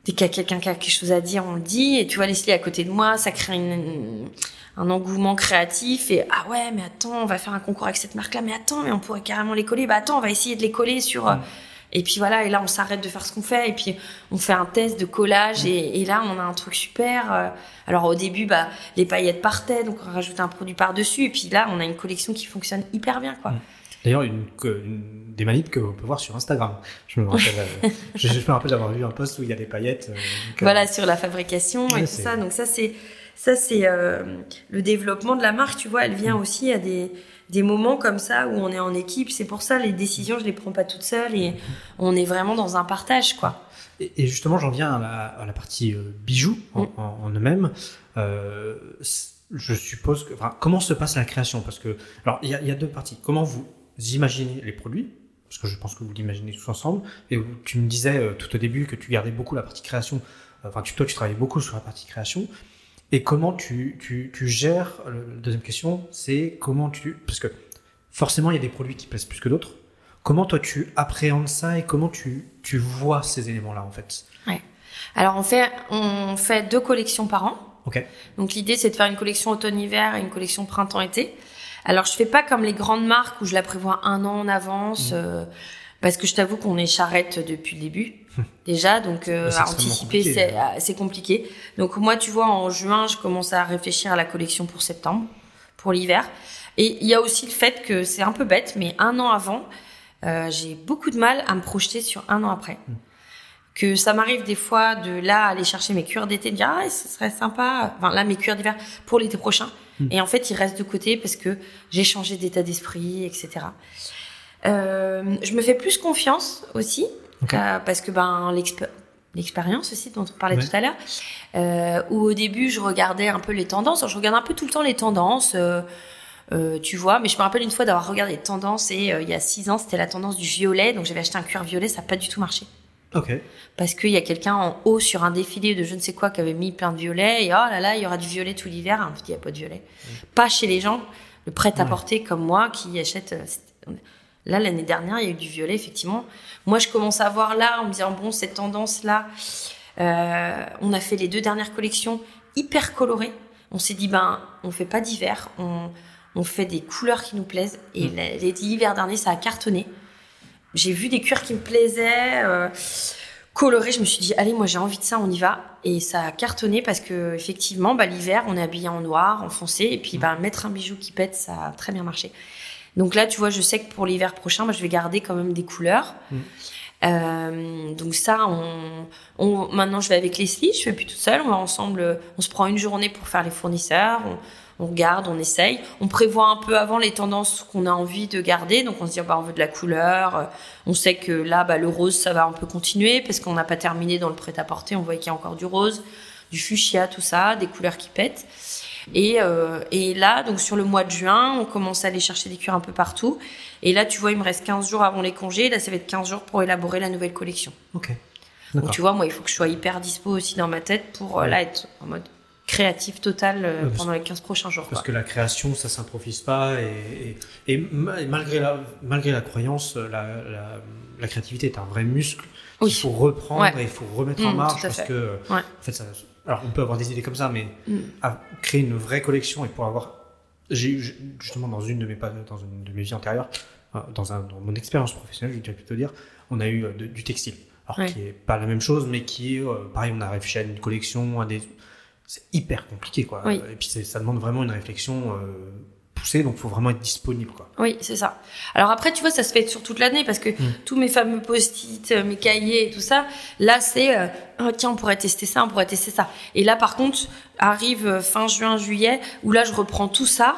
dès qu'il y a quelqu'un qui a quelque chose à dire, on le dit, et tu vois Leslie à côté de moi, ça crée une- un engouement créatif et ah ouais mais attends on va faire un concours avec cette marque là mais attends mais on pourrait carrément les coller. Bah attends on va essayer de les coller sur euh, et puis voilà. Et là on s'arrête de faire ce qu'on fait et puis on fait un test de collage et, et là on a un truc super euh, alors au début bah les paillettes partaient donc on rajoute un produit par dessus et puis là on a une collection qui fonctionne hyper bien quoi D'ailleurs, une, une- des manips que on peut voir sur Instagram. Je me rappelle, euh, je, je me rappelle d'avoir vu un post où il y a des paillettes. euh, donc, euh, voilà sur la fabrication et tout ça donc ça c'est ça c'est euh, le développement de la marque tu vois elle vient aussi à des des moments comme ça où on est en équipe c'est pour ça les décisions je les prends pas toute seule et on est vraiment dans un partage quoi Et, et justement, j'en viens à la, à la partie euh, bijoux en, Mm. en- en eux-mêmes. Euh, je suppose que, enfin, comment se passe la création? Parce que, alors, il y y a deux parties. Comment vous imaginez les produits Parce que je pense que vous l'imaginez tous ensemble. Et tu me disais euh, tout au début que tu gardais beaucoup la partie création. Enfin, tu, toi, tu travaillais beaucoup sur la partie création. Et comment tu, tu, tu gères La deuxième question, c'est comment tu, parce que forcément, il y a des produits qui plaisent plus que d'autres. Comment toi tu appréhendes ça et comment tu, tu vois ces éléments-là en fait? Alors on fait on fait deux collections par an Ok. Donc l'idée c'est de faire une collection automne-hiver et une collection printemps-été. Alors je fais pas comme les grandes marques où je la prévois un an en avance euh, parce que je t'avoue qu'on est charrette depuis le début déjà. Donc euh, à extrêmement anticiper compliqué, c'est hein. ah, c'est compliqué. Donc moi tu vois en juin je commence à réfléchir à la collection pour septembre pour l'hiver. Et il y a aussi le fait que c'est un peu bête mais un an avant euh, j'ai beaucoup de mal à me projeter sur un an après. Que ça m'arrive des fois de là aller chercher mes cuirs d'été de dire ah ce serait sympa. Enfin là mes cuirs d'hiver pour l'été prochain Et en fait ils restent de côté parce que j'ai changé d'état d'esprit etc euh, je me fais plus confiance aussi euh, parce que ben l'expé- l'expérience aussi dont on parlait Ouais. tout à l'heure euh, où au début je regardais un peu les tendances. Je regarde un peu tout le temps les tendances euh, tu vois, mais je me rappelle une fois d'avoir regardé les tendances et il y a six ans, c'était la tendance du violet, donc j'avais acheté un cuir violet, ça n'a pas du tout marché Ok. parce qu'il y a quelqu'un en haut sur un défilé de je ne sais quoi qui avait mis plein de violets et oh là là il y aura du violet tout l'hiver. On me dit il n'y a pas de violet. Pas chez les gens le prêt à porter comme moi qui achète euh, là l'année dernière il y a eu du violet effectivement. Moi je commence à voir là en me disant bon cette tendance là euh, on a fait les deux dernières collections hyper colorées. On s'est dit ben on fait pas d'hiver on on fait des couleurs qui nous plaisent. Et Mm. la- les l'hiver dernier ça a cartonné j'ai vu des cuirs qui me plaisaient euh, colorés. Je me suis dit allez moi j'ai envie de ça on y va. Et ça a cartonné parce que effectivement bah, l'hiver on est habillé en noir en foncé. Et puis bah, mettre un bijou qui pète ça a très bien marché. Donc là tu vois je sais que pour l'hiver prochain bah, je vais garder quand même des couleurs. Mm. Euh, donc ça on, on maintenant je vais avec Leslie je fais plus toute seule. On va ensemble on se prend une journée pour faire les fournisseurs. On, on regarde, on essaye, on prévoit un peu avant les tendances qu'on a envie de garder. Donc on se dit bah on veut de la couleur, euh, on sait que là bah le rose ça va un peu continuer parce qu'on n'a pas terminé dans le prêt-à-porter, on voit qu'il y a encore du rose, du fuchsia, tout ça, des couleurs qui pètent. Et, euh, et là, donc sur le mois de juin, on commence à aller chercher des cuirs un peu partout. Et là, tu vois, il me reste 15 jours avant les congés. Là, ça va être 15 jours pour élaborer la nouvelle collection. Ok. Donc tu vois, moi, il faut que je sois hyper dispo aussi dans ma tête pour euh, là être en mode créatif total euh, pendant les 15 prochains jours. Parce quoi. que la création, ça s'improvise pas et, et, et ma- malgré, la, malgré la croyance, la, la, la créativité est un vrai muscle Oui. qu'il faut reprendre Ouais. et il faut remettre en Mm, marche parce que, Ouais. en fait, ça, alors on peut avoir des idées comme ça, mais Mm. à créer une vraie collection et pour avoir, j'ai justement dans une de mes dans une de mes vies antérieures, euh, dans, un, dans mon expérience professionnelle, je vais plutôt dire, on a eu euh, de- du textile. Alors Ouais. qui est pas la même chose, mais qui est euh, pareil, on a réfléchi à une collection, à des c'est hyper compliqué quoi. Oui. Et puis ça demande vraiment une réflexion euh, poussée, donc il faut vraiment être disponible quoi. Oui, c'est ça. Alors après, tu vois, ça se fait sur toute l'année parce que Mm. tous mes fameux post-it, euh, mes cahiers et tout ça, là, c'est euh, Ah, tiens, on pourrait tester ça, on pourrait tester ça. Et là, par contre, arrive fin juin, juillet, où là, je reprends tout ça,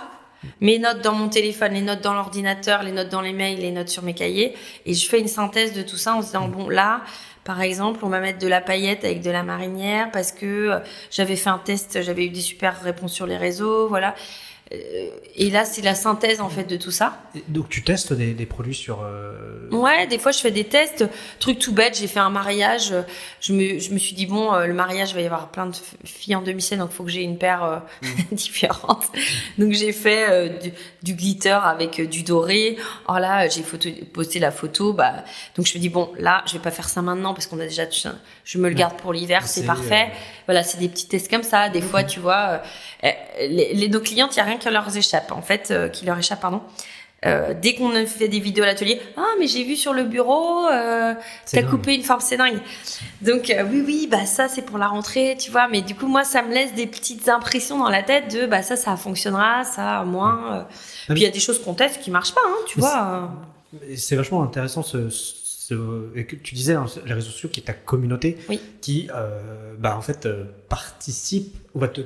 mes notes dans mon téléphone, les notes dans l'ordinateur, les notes dans les mails, les notes sur mes cahiers, et je fais une synthèse de tout ça en se disant bon, là. Par exemple, on va mettre de la paillette avec de la marinière parce que euh, j'avais fait un test, j'avais eu des super réponses sur les réseaux, voilà. Euh, Et là, c'est la synthèse en fait de tout ça. Donc tu testes des, des produits sur. euh, Ouais, des fois je fais des tests, truc tout bête, j'ai fait un mariage, je me, je me suis dit bon, euh, le mariage il va y avoir plein de filles en demi-scène, donc il faut que j'ai une paire euh, différente. Donc j'ai fait euh, du, du glitter avec du doré. Alors là, j'ai photo, posté la photo, bah donc je me dis bon, là je vais pas faire ça maintenant parce qu'on a déjà, je me le garde pour l'hiver, c'est parfait. Voilà, c'est des petits tests comme ça. Des fois, tu vois, euh, les, les nos clientes, il y a rien qui leur échappe. En fait, euh, qui leur échappe, pardon. Euh, dès qu'on fait des vidéos à l'atelier, ah mais j'ai vu sur le bureau, euh, t'as coupé une forme, c'est dingue. Donc euh, oui oui, bah ça c'est pour la rentrée, tu vois. Mais du coup moi ça me laisse des petites impressions dans la tête de bah ça ça fonctionnera, ça moins. Puis il y a des choses qu'on teste qui marchent pas, hein, tu Mais vois. C'est vachement intéressant ce, ce- et que tu disais hein, les réseaux sociaux qui est ta communauté Oui. qui bah en fait participe ou va te,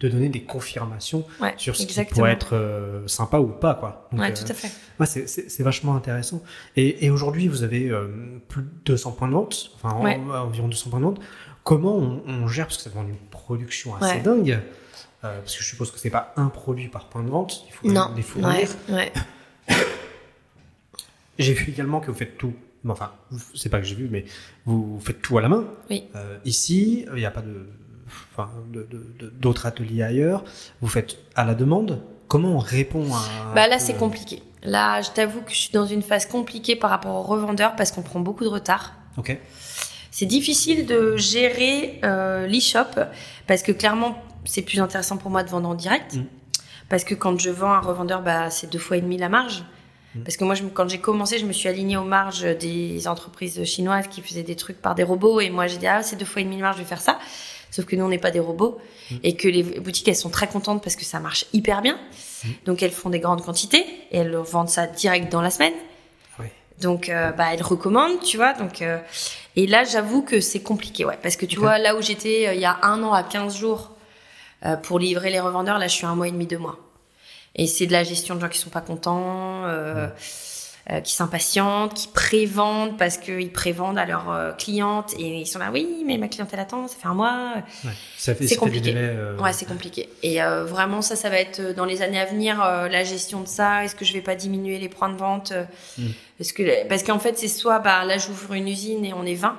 te donner des confirmations Ouais, sur ce exactement. qui pourrait être euh, sympa ou pas quoi. Donc, Ouais, euh, tout à fait. ouais, c'est- vachement intéressant. Et, et aujourd'hui vous avez euh, plus de 200 points de vente, enfin en- Ouais. environ 200 points de vente. Comment on, on gère parce que ça demande une production assez dingue. parce que je suppose que c'est pas un produit par point de vente, il faut Non. les fournir. J'ai vu également que vous faites tout. Enfin, c'est pas que j'ai vu, mais vous faites tout à la main. Oui. Euh, ici, il n'y a pas de, enfin, d'autres ateliers ailleurs. Vous faites à la demande. Comment on répond à Bah là, c'est compliqué. Là, je t'avoue que je suis dans une phase compliquée par rapport aux revendeurs parce qu'on prend beaucoup de retard. Ok. C'est difficile de gérer euh, l'e-shop parce que clairement, c'est plus intéressant pour moi de vendre en direct. Mm. Parce que quand je vends à un revendeur, bah, c'est deux fois et demi la marge. Mm. Parce que moi, je, quand j'ai commencé, je me suis alignée aux marges des entreprises chinoises qui faisaient des trucs par des robots. Et moi, j'ai dit, ah, c'est deux fois et demi la marge, je vais faire ça. Sauf que nous, on n'est pas des robots. Mm. Et que les boutiques, elles sont très contentes parce que ça marche hyper bien. Mm. Donc, elles font des grandes quantités et elles leur vendent ça direct dans la semaine. Oui. Donc, euh, bah, elles recommandent, tu vois. Donc, euh, et là, j'avoue que c'est compliqué, ouais. Parce que tu vois, là où j'étais euh, il y a un an à 15 jours euh, pour livrer les revendeurs, là, je suis un mois et demi, deux mois. Et c'est de la gestion de gens qui sont pas contents, euh, euh, qui s'impatientent, qui prévendent parce qu'ils prévendent à leurs euh, clientes et ils sont là, oui, mais ma clientèle attend, ça fait un mois. Ouais. C'est compliqué. délais, euh, Ouais, c'est compliqué. Et euh, vraiment, ça, ça va être dans les années à venir, euh, la gestion de ça. Est-ce que je vais pas diminuer les points de vente euh, Mm. Est-ce que parce qu'en fait, c'est soit bah là, j'ouvre une usine et on est 20 Mm.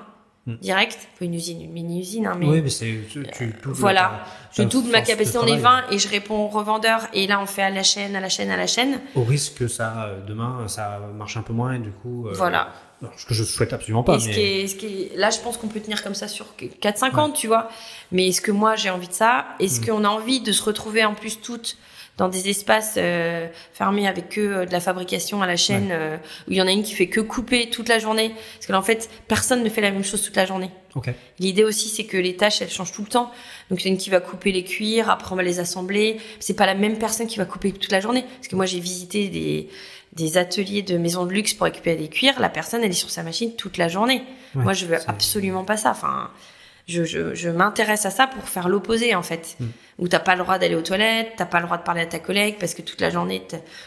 Direct, pas une usine, une mini usine, hein, mais Oui, mais c'est tu, tu doubles voilà. ta- je double ma capacité, on est travail. 20 et je réponds aux revendeurs. Et là, on fait à la chaîne, à la chaîne, à la chaîne. Au risque que ça, euh, demain, ça marche un peu moins et du coup. euh, Voilà. ce que je souhaite absolument pas. Et ce mais... qui est, ce qui est- là, je pense qu'on peut tenir comme ça sur 4-5 ans, tu vois. Mais est-ce que moi, j'ai envie de ça? Est-ce Mm. qu'on a envie de se retrouver en plus toutes dans des espaces euh, fermés avec que euh, de la fabrication à la chaîne, euh, où il y en a une qui fait que couper toute la journée Parce que là, en fait, personne ne fait la même chose toute la journée. Ok. L'idée aussi, c'est que les tâches, elles changent tout le temps. Donc, il y en a une qui va couper les cuirs, après on va les assembler. C'est pas la même personne qui va couper toute la journée. Parce que moi, j'ai visité des, des ateliers de maisons de luxe pour récupérer des cuirs. La personne, elle est sur sa machine toute la journée. Ouais, moi, je veux absolument pas ça. Enfin, je, je, je m'intéresse à ça pour faire l'opposé, en fait. Mm. Où t'as pas le droit d'aller aux toilettes, t'as pas le droit de parler à ta collègue parce que toute la journée,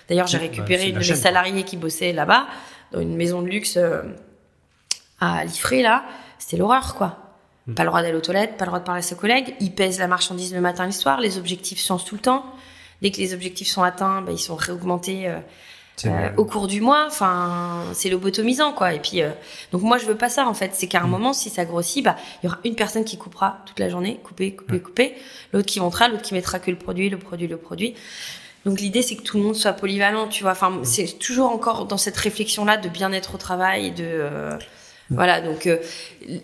d'ailleurs, j'ai bah, récupéré c'est une salariés qui bossait là-bas, dans une maison de luxe euh, à Liffré, là. C'était l'horreur, quoi. Mm. Pas le droit d'aller aux toilettes, pas le droit de parler à ses collègues. Ils pèsent la marchandise le matin et le soir. Les objectifs changent tout le temps. Dès que les objectifs sont atteints, bah, ils sont réaugmentés. euh, euh, au cours du mois. Enfin, c'est lobotomisant, quoi. Et puis, euh, donc moi, je veux pas ça, en fait. C'est qu'à un mm. moment, si ça grossit, bah, il y aura une personne qui coupera toute la journée, couper, couper, couper. L'autre qui montera, l'autre qui mettra que le produit, le produit, le produit. Donc l'idée, c'est que tout le monde soit polyvalent, tu vois. Enfin, mm. c'est toujours encore dans cette réflexion-là de bien-être au travail, de euh, voilà. Donc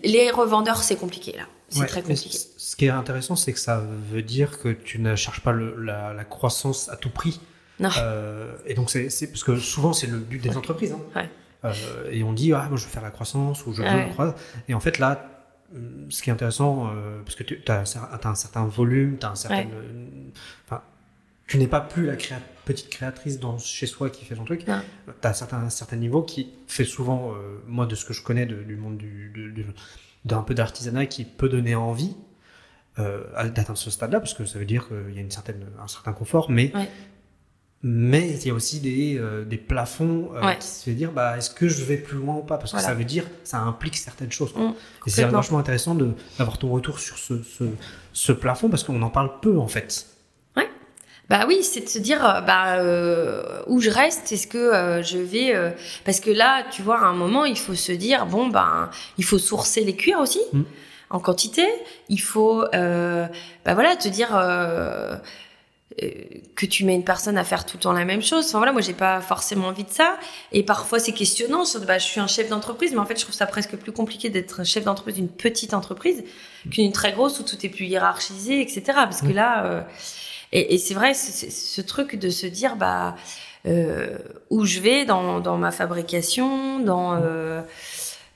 les revendeurs, c'est compliqué là. C'est très compliqué. Ce qui est intéressant, c'est que ça veut dire que tu ne cherches pas le, la, la, croissance à tout prix. Euh, et donc, c'est parce que souvent, c'est le but des entreprises. Hein. Euh, et on dit, ah, moi, je veux faire la croissance ou je veux ouais. croître. Et en fait, là, ce qui est intéressant, euh, parce que tu as, as, un certain volume, tu as un certain. Enfin, tu n'es pas plus la créa petite créatrice dans, chez soi qui fait son truc. Tu as un certain, certain niveau qui fait souvent, moi, de ce que je connais de, du monde du, d'un peu d'artisanat qui peut donner envie euh, d'atteindre ce stade-là, parce que ça veut dire qu'il y a une certaine, un certain confort, mais mais il y a aussi des, euh, des plafonds euh, qui se fait dire bah, est-ce que je vais plus loin ou pas? Parce que ça veut dire, ça implique certaines choses. Quoi. Mmh, et c'est vachement intéressant d'avoir ton retour sur ce, ce, ce plafond parce qu'on en parle peu en fait. Ouais. Bah oui, c'est de se dire euh, bah, euh, où je reste, est-ce que je vais. parce que là, tu vois, à un moment, il faut se dire bon, ben, il faut sourcer les cuirs aussi. Mmh. En quantité, il faut, bah voilà, te dire que tu mets une personne à faire tout le temps la même chose. Enfin voilà, moi j'ai pas forcément envie de ça. Et parfois c'est questionnant. Sur, bah, je suis un chef d'entreprise, mais en fait je trouve ça presque plus compliqué d'être un chef d'entreprise d'une petite entreprise qu'une très grosse où tout est plus hiérarchisé, etc. Parce que là, euh, et, et c'est vrai, ce truc de se dire bah euh, où je vais dans, dans ma fabrication, dans euh,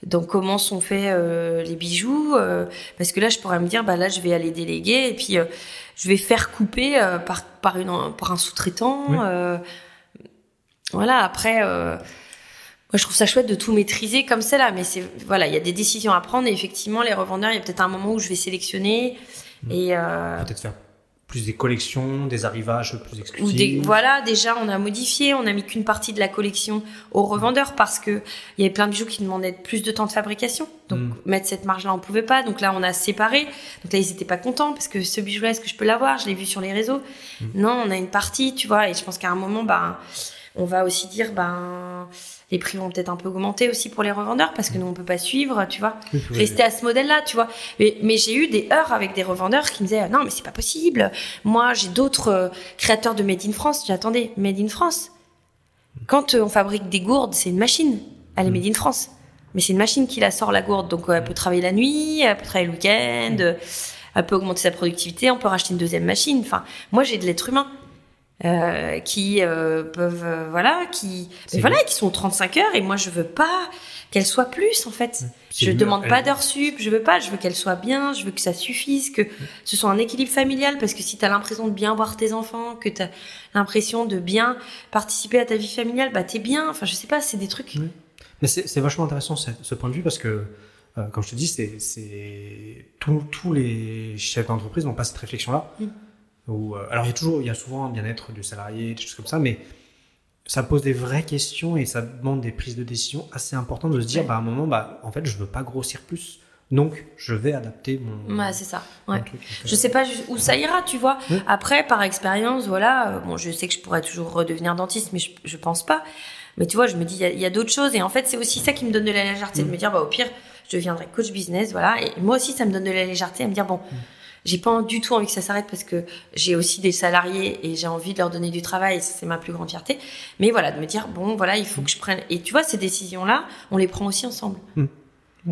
donc comment sont faits euh, les bijoux euh, parce que là je pourrais me dire bah là je vais aller déléguer et puis euh, je vais faire couper par par une par un sous-traitant voilà après moi je trouve ça chouette de tout maîtriser comme c'est là mais c'est voilà il y a des décisions à prendre et effectivement les revendeurs il y a peut-être un moment où je vais sélectionner mmh. et peut-être faire plus des collections, des arrivages plus exclusifs. voilà, déjà on a modifié, on a mis qu'une partie de la collection aux revendeurs parce que il y avait plein de bijoux qui demandaient plus de temps de fabrication. Donc mm. mettre cette marge-là, on pouvait pas. Donc là, on a séparé. Donc là, ils étaient pas contents parce que ce bijou-là, est-ce que je peux l'avoir? Je l'ai vu sur les réseaux. Mm. Non, on a une partie, tu vois. Et je pense qu'à un moment, bah, on va aussi dire, ben les prix vont peut-être un peu augmenter aussi pour les revendeurs parce que nous on peut pas suivre, tu vois. Rester à ce modèle-là, tu vois. Mais, mais j'ai eu des heures avec des revendeurs qui me disaient non mais c'est pas possible. Moi j'ai d'autres euh, créateurs de Made in France. J'attendais Made in France. Quand euh, on fabrique des gourdes, c'est une machine. Elle est mm. Made in France. Mais c'est une machine qui la sort la gourde, donc euh, elle peut travailler la nuit, elle peut travailler le week-end, mm. elle peut augmenter sa productivité, on peut racheter une deuxième machine. Enfin, moi j'ai de l'être humain. Euh, qui euh, peuvent euh, voilà qui mais voilà qui sont 35 heures et moi je veux pas qu'elles soient plus en fait. Je demande pas d'heures sup je veux pas je veux qu'elles soient bien je veux que ça suffise que ce soit un équilibre familial parce que si tu as l'impression de bien voir tes enfants que tu as l'impression de bien participer à ta vie familiale bah t'es bien. Enfin je sais pas c'est des trucs. Mais c'est vachement intéressant ce, point de vue parce que comme je te dis c'est tous les chefs d'entreprise n'ont pas cette réflexion là mm. Euh, alors il y a toujours, il y a souvent un bien-être du salarié, des choses comme ça, mais ça pose des vraies questions et ça demande des prises de décision assez importantes de se dire, bah, à un moment, bah, en fait, je veux pas grossir plus. Donc, je vais adapter mon. Ouais, c'est ça. Ouais. je sais pas où ça ira, tu vois. Après, par expérience, voilà. Euh, bon, je sais que je pourrais toujours redevenir dentiste, mais je, je pense pas. Mais tu vois, je me dis, il y a, d'autres choses. Et en fait, c'est aussi ça qui me donne de la légèreté, de mm. me dire, bah, au pire, je deviendrai coach business, voilà. Et moi aussi, ça me donne de la légèreté à me dire, bon, mm. J'ai pas du tout envie que ça s'arrête parce que j'ai aussi des salariés et j'ai envie de leur donner du travail et c'est ma plus grande fierté. Mais voilà, de me dire, bon, voilà, il faut que je prenne. Et tu vois, ces décisions-là, on les prend aussi ensemble. Hmm.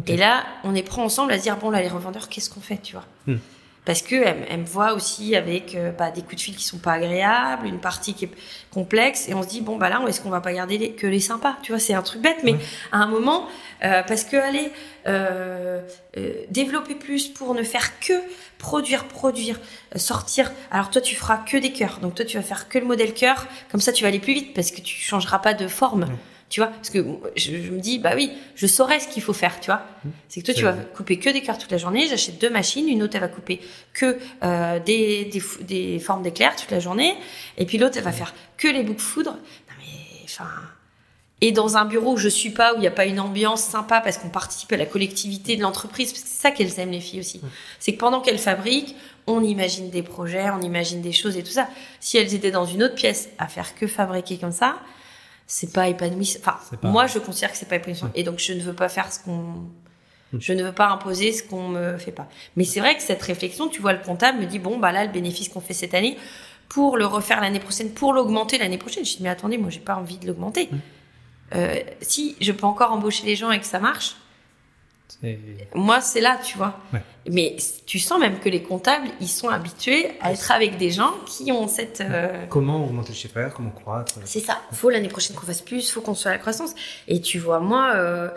Et là, on les prend ensemble à se dire, bon, là, les revendeurs, qu'est-ce qu'on fait, tu vois? Hmm parce que elle, me voit aussi avec euh, bah, des coups de fil qui sont pas agréables, une partie qui est complexe, et on se dit bon bah là, est-ce qu'on va pas garder les, que les sympas? Tu vois, c'est un truc bête, mais à un moment, euh, parce que aller euh, euh, développer plus pour ne faire que produire, produire, sortir. Alors toi, tu feras que des cœurs, donc toi, tu vas faire que le modèle cœur, comme ça, tu vas aller plus vite parce que tu changeras pas de forme tu vois. Parce que je, me dis bah oui je saurais ce qu'il faut faire tu vois. Mmh. c'est que toi tu vas couper que des cœurs toute la journée. J'achète deux machines. Une autre elle va couper que euh, des, des, des formes d'éclairs toute la journée. Et puis l'autre elle va faire que les boucles foudres non mais enfin et dans un bureau où je suis pas où il n'y a pas une ambiance sympa parce qu'on participe à la collectivité de l'entreprise parce que c'est ça qu'elles aiment les filles aussi mmh. c'est que pendant qu'elles fabriquent on imagine des projets on imagine des choses et tout ça si elles étaient dans une autre pièce à faire que fabriquer comme ça c'est pas épanouissant. Enfin, pas- moi, je considère que c'est pas épanouissant. Et donc, je ne veux pas faire ce qu'on. Mm. Je ne veux pas imposer ce qu'on me fait pas. Mais c'est vrai que cette réflexion, tu vois, le comptable me dit bon, bah là, le bénéfice qu'on fait cette année, pour le refaire l'année prochaine, pour l'augmenter l'année prochaine. Je dis mais attendez, moi, j'ai pas envie de l'augmenter. Mm. Euh, si je peux encore embaucher les gens et que ça marche, moi, c'est là, tu vois. Ouais. Mais tu sens même que les comptables, ils sont habitués à être avec des gens qui ont cette. euh, Comment augmenter le chiffre d'affaires, comment croître c'est ça. Faut l'année prochaine qu'on fasse plus, faut qu'on soit à la croissance. Et tu vois, moi, euh,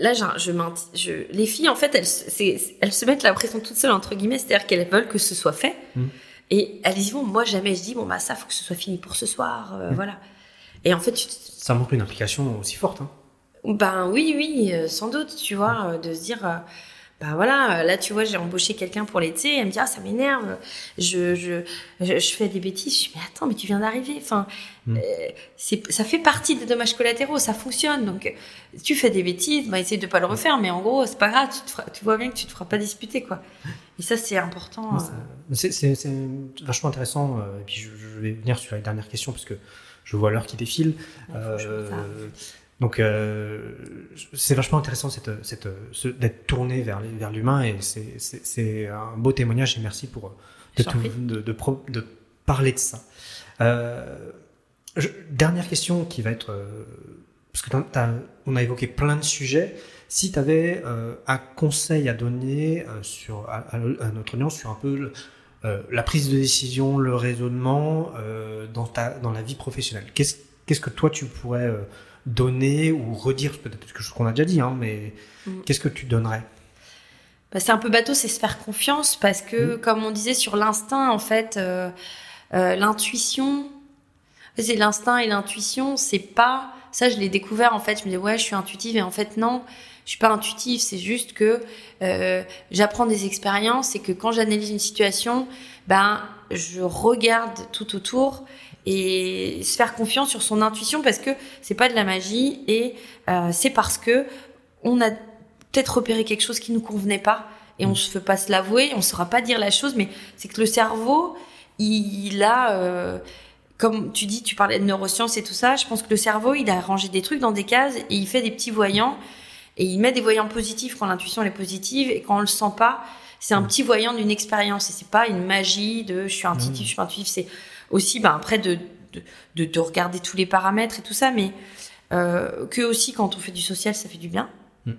là, je, m'int- je, les filles, en fait, elles, se- c'est- elles se mettent la pression toutes seules, entre guillemets, c'est-à-dire qu'elles veulent que ce soit fait. Mm. Et elles y vont. Moi, jamais je dis, bon, bah, ça, faut que ce soit fini pour ce soir, euh, Mm. voilà. Et en fait, tu, Ça montre une implication aussi forte. Hein. ben oui, oui, euh, sans doute, tu vois, euh, de se dire, euh, ben voilà, là, tu vois, j'ai embauché quelqu'un pour l'été, elle me dit, ah, ça m'énerve, je, je, je, fais des bêtises. Je dis, mais attends, mais tu viens d'arriver, enfin, Mm. euh, ça fait partie des dommages collatéraux, ça fonctionne, donc tu fais des bêtises, bah, essaye de pas le refaire, mais en gros, c'est pas grave, tu, te feras- tu vois bien que tu te feras pas disputer, quoi. Et ça, c'est important. Euh. C'est vachement intéressant. et puis je, je vais venir sur la dernière question parce que je vois l'heure qui défile. Je Euh, donc euh, c'est vachement intéressant cette, cette, ce- d'être tourné vers, vers l'humain et c'est- un beau témoignage et merci pour de, Je t'en tout- prie. de, de pro- de parler de ça. Euh, je- dernière question qui va être parce que on a évoqué plein de sujets. Si tu avais un conseil à donner euh, sur, à, notre audience sur un peu euh, la prise de décision, le raisonnement euh, dans, ta, dans la vie professionnelle, qu'est-ce qu'est-ce que toi tu pourrais euh, donner ou redire? Peut-être quelque chose qu'on a déjà dit, hein, mais Mm. qu'est-ce que tu donnerais? Bah, c'est un peu bateau, c'est se faire confiance parce que, comme on disait sur l'instinct, en fait, euh, euh, l'intuition, c'est l'instinct et l'intuition, c'est pas ça. Je l'ai découvert en fait. Je me disais ouais, je suis intuitive et en fait non, je suis pas intuitive. C'est juste que euh, j'apprends des expériences et que quand j'analyse une situation, ben je regarde tout autour et se faire confiance sur son intuition parce que c'est pas de la magie et euh, c'est parce que on a peut-être repéré quelque chose qui nous convenait pas et on se fait pas se l'avouer, on saura pas dire la chose, mais c'est que le cerveau, il, il a, euh, comme tu dis, tu parlais de neurosciences et tout ça, je pense que le cerveau, il a rangé des trucs dans des cases et il fait des petits voyants et il met des voyants positifs quand l'intuition est positive et quand on le sent pas, c'est un petit voyant d'une expérience et c'est pas une magie de je suis intuitif, Mmh. je suis intuitif, c'est aussi ben après de, de, de, de regarder tous les paramètres et tout ça, mais euh, que aussi quand on fait du social, ça fait du bien Mm.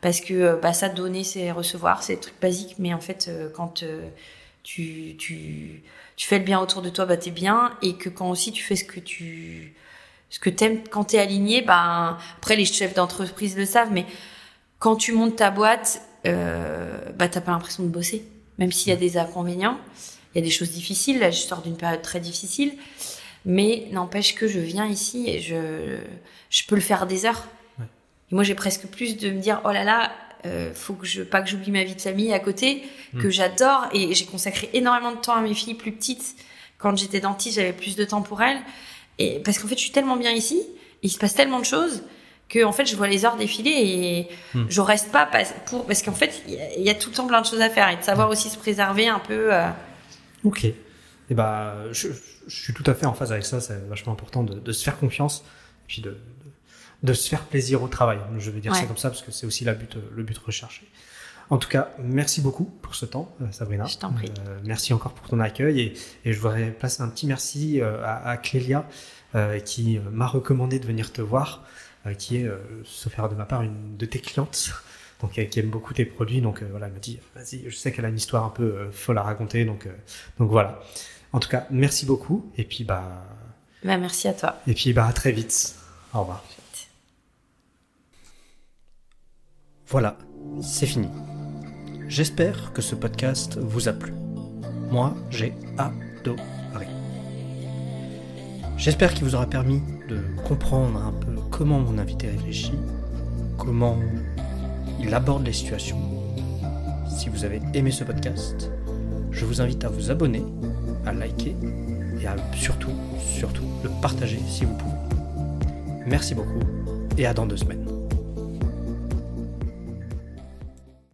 parce que euh, bah, ça donner c'est recevoir c'est des trucs basiques mais en fait euh, quand euh, tu, tu tu fais le bien autour de toi bah t'es bien et que quand aussi tu fais ce que tu ce que t'aimes quand t'es aligné bah après les chefs d'entreprise le savent mais quand tu montes ta boîte euh, bah t'as pas l'impression de bosser même s'il y a des inconvénients il y a des choses difficiles là je sors d'une période très difficile mais n'empêche que je viens ici et je je peux le faire des heures et moi, j'ai presque plus de me dire, oh là là, euh, faut que je, pas que j'oublie ma vie de famille à côté, que j'adore. Et j'ai consacré énormément de temps à mes filles plus petites. Quand j'étais dentiste, j'avais plus de temps pour elles. Et parce qu'en fait, je suis tellement bien ici, il se passe tellement de choses que en fait, je vois les heures défiler et Hmm. je reste pas pour parce qu'en fait, il y, a- il y a tout le temps plein de choses à faire et de savoir aussi se préserver un peu. euh, Ok. Et bah, je, je suis tout à fait en phase avec ça. C'est vachement important de, de se faire confiance et puis de, de, de se faire plaisir au travail. Je vais dire ça Ouais. comme ça parce que c'est aussi la but, le but recherché. En tout cas, merci beaucoup pour ce temps, euh, Sabrina. Je t'en prie. Euh, merci encore pour ton accueil et, et je voudrais placer un petit merci euh, à, à Clélia euh, qui m'a recommandé de venir te voir, euh, qui est, euh, sauf erreur de ma part, une de tes clientes. Donc, qui aime beaucoup tes produits, donc euh, voilà, elle m'a dit, vas-y, je sais qu'elle a une histoire un peu euh, folle à raconter, donc, euh, donc voilà. En tout cas, merci beaucoup, et puis bah, bah, merci à toi. et puis bah, à très vite. Au revoir. Voilà, c'est fini. J'espère que ce podcast vous a plu. Moi, j'ai adoré. J'espère qu'il vous aura permis de comprendre un peu comment mon invité réfléchit, comment il aborde les situations. Si vous avez aimé ce podcast, je vous invite à vous abonner, à liker et à surtout, surtout le partager si vous pouvez. Merci beaucoup et à dans deux semaines.